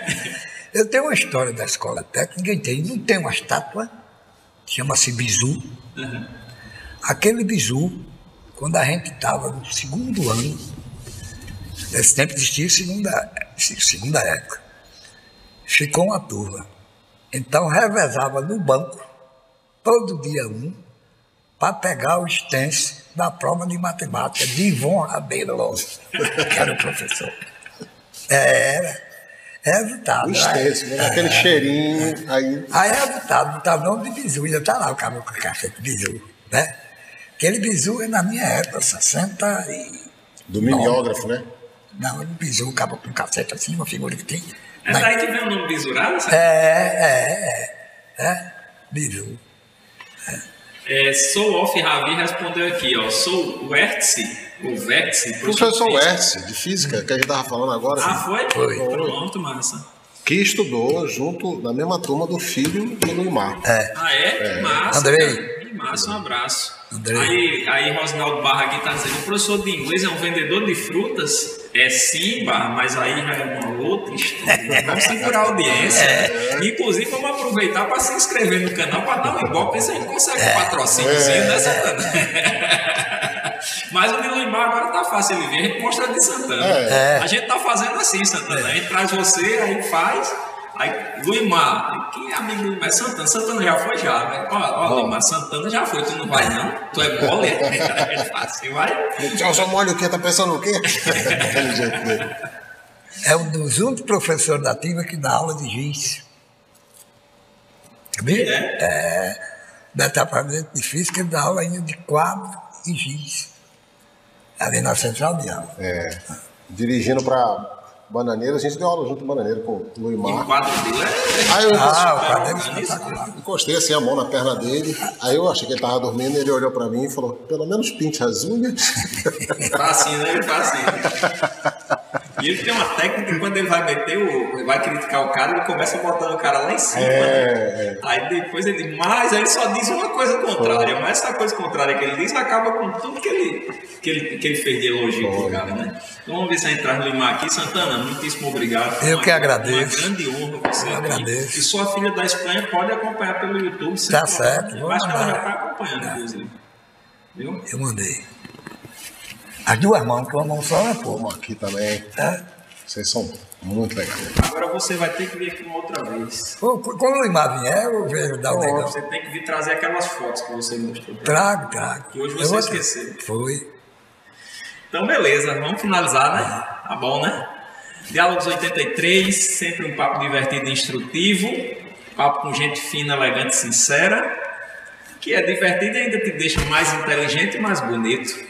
Eu tenho uma história da escola técnica, ninguém tem, não tem uma estátua, chama-se bizu. Aquele bizu, quando a gente estava no segundo ano, nesse tempo existia segunda, segunda época, ficou uma turma. Então revezava no banco, todo dia um, para pegar o extenso da prova de matemática de Ivon Rabeiro Lopes, que era o professor. É, Era. Resultado. O aí- extenso, né? aquele cheirinho. Aí, Aí resultado, botava o nome de bizu, ainda tá lá o cabelo com a cacete bizu, né? Aquele bizu é na minha época, 60 e... do mimeógrafo, né? Não, o bizu, acaba com cacete assim, uma figura que tem. É daí que vem o nome bisurado, É, sabe? é, é, é, bizu. É, Sou Off Ravi respondeu aqui, ó. Sou o Vértice, o Vértice. Professor. Hertz, de física, que a gente estava falando agora, Ah, foi? Foi. Pronto, massa. que estudou junto na mesma turma do filho do Luimar. É, Ah, é? Que massa. Andrei. cara. Massa, um abraço. Andrei. Aí, aí Rosinaldo Barra aqui tá dizendo, o professor de inglês é um vendedor de frutas? É sim, Barra, mas aí já é uma outra história. Vamos segurar a audiência. É. Inclusive, vamos aproveitar para se inscrever no canal para dar um ver se a gente consegue É. um patrocíniozinho, né, Santana? Mas o Luimar agora tá fácil ele ver, a gente mostra de Santana. É. A gente tá fazendo assim, Santana. A gente traz você, aí faz. Aí, Luimar, quem é amigo do Luimar? Santana. Santana já foi já, né? Ó, ó, Luimar, Santana já foi, tu não vai não? Tu é mole? É fácil, vai? Tchau, só molha o quê? Tá pensando o quê? Aquele jeito dele. é um dos únicos professores da ativa que dá aula de giz. Sabia? É? Departamento de física, ele dá aula ainda de quadro e giz. Ali na central de aula. É, dirigindo para Bananeira, a gente deu aula junto com Bananeira com o E quadro dele é. Aí eu Ah, quadro é encostei assim a mão na perna dele, aí eu achei que ele tava dormindo, ele olhou para mim e falou, pelo menos pinte as unhas. Facinho, né? Ele faz assim. E ele tem uma técnica que quando ele vai meter o. vai criticar o cara, ele começa botando o cara lá em cima. É, né? Aí depois ele. Mas aí ele só diz uma coisa contrária. Mas essa coisa contrária que ele diz acaba com tudo que ele, que ele, que ele fez de elogio pro cara, né? Então vamos ver se a o Limar aqui. Santana, muitíssimo obrigado. Foi Eu uma- que agradeço. Uma grande honra você Eu aqui. agradeço. E sua filha da Espanha pode acompanhar pelo YouTube. Tá certo, Eu acho que ela já está acompanhando, inclusive. Viu? Eu mandei. As duas mãos, que uma mão só é pouco. Vamos aqui também. Tá? Vocês são muito legais. Agora você vai ter que vir aqui uma outra vez. Pô, Quando o Limar vier, eu vejo dar o negócio. Você tem que vir trazer aquelas fotos que você mostrou. Trago, trago. Que hoje você esqueceu. Foi. Então, beleza, vamos finalizar, né? Tá bom, né? Diálogos 83, sempre um papo divertido e instrutivo. Papo com gente fina, elegante e sincera. Que é divertido e ainda te deixa mais inteligente e mais bonito.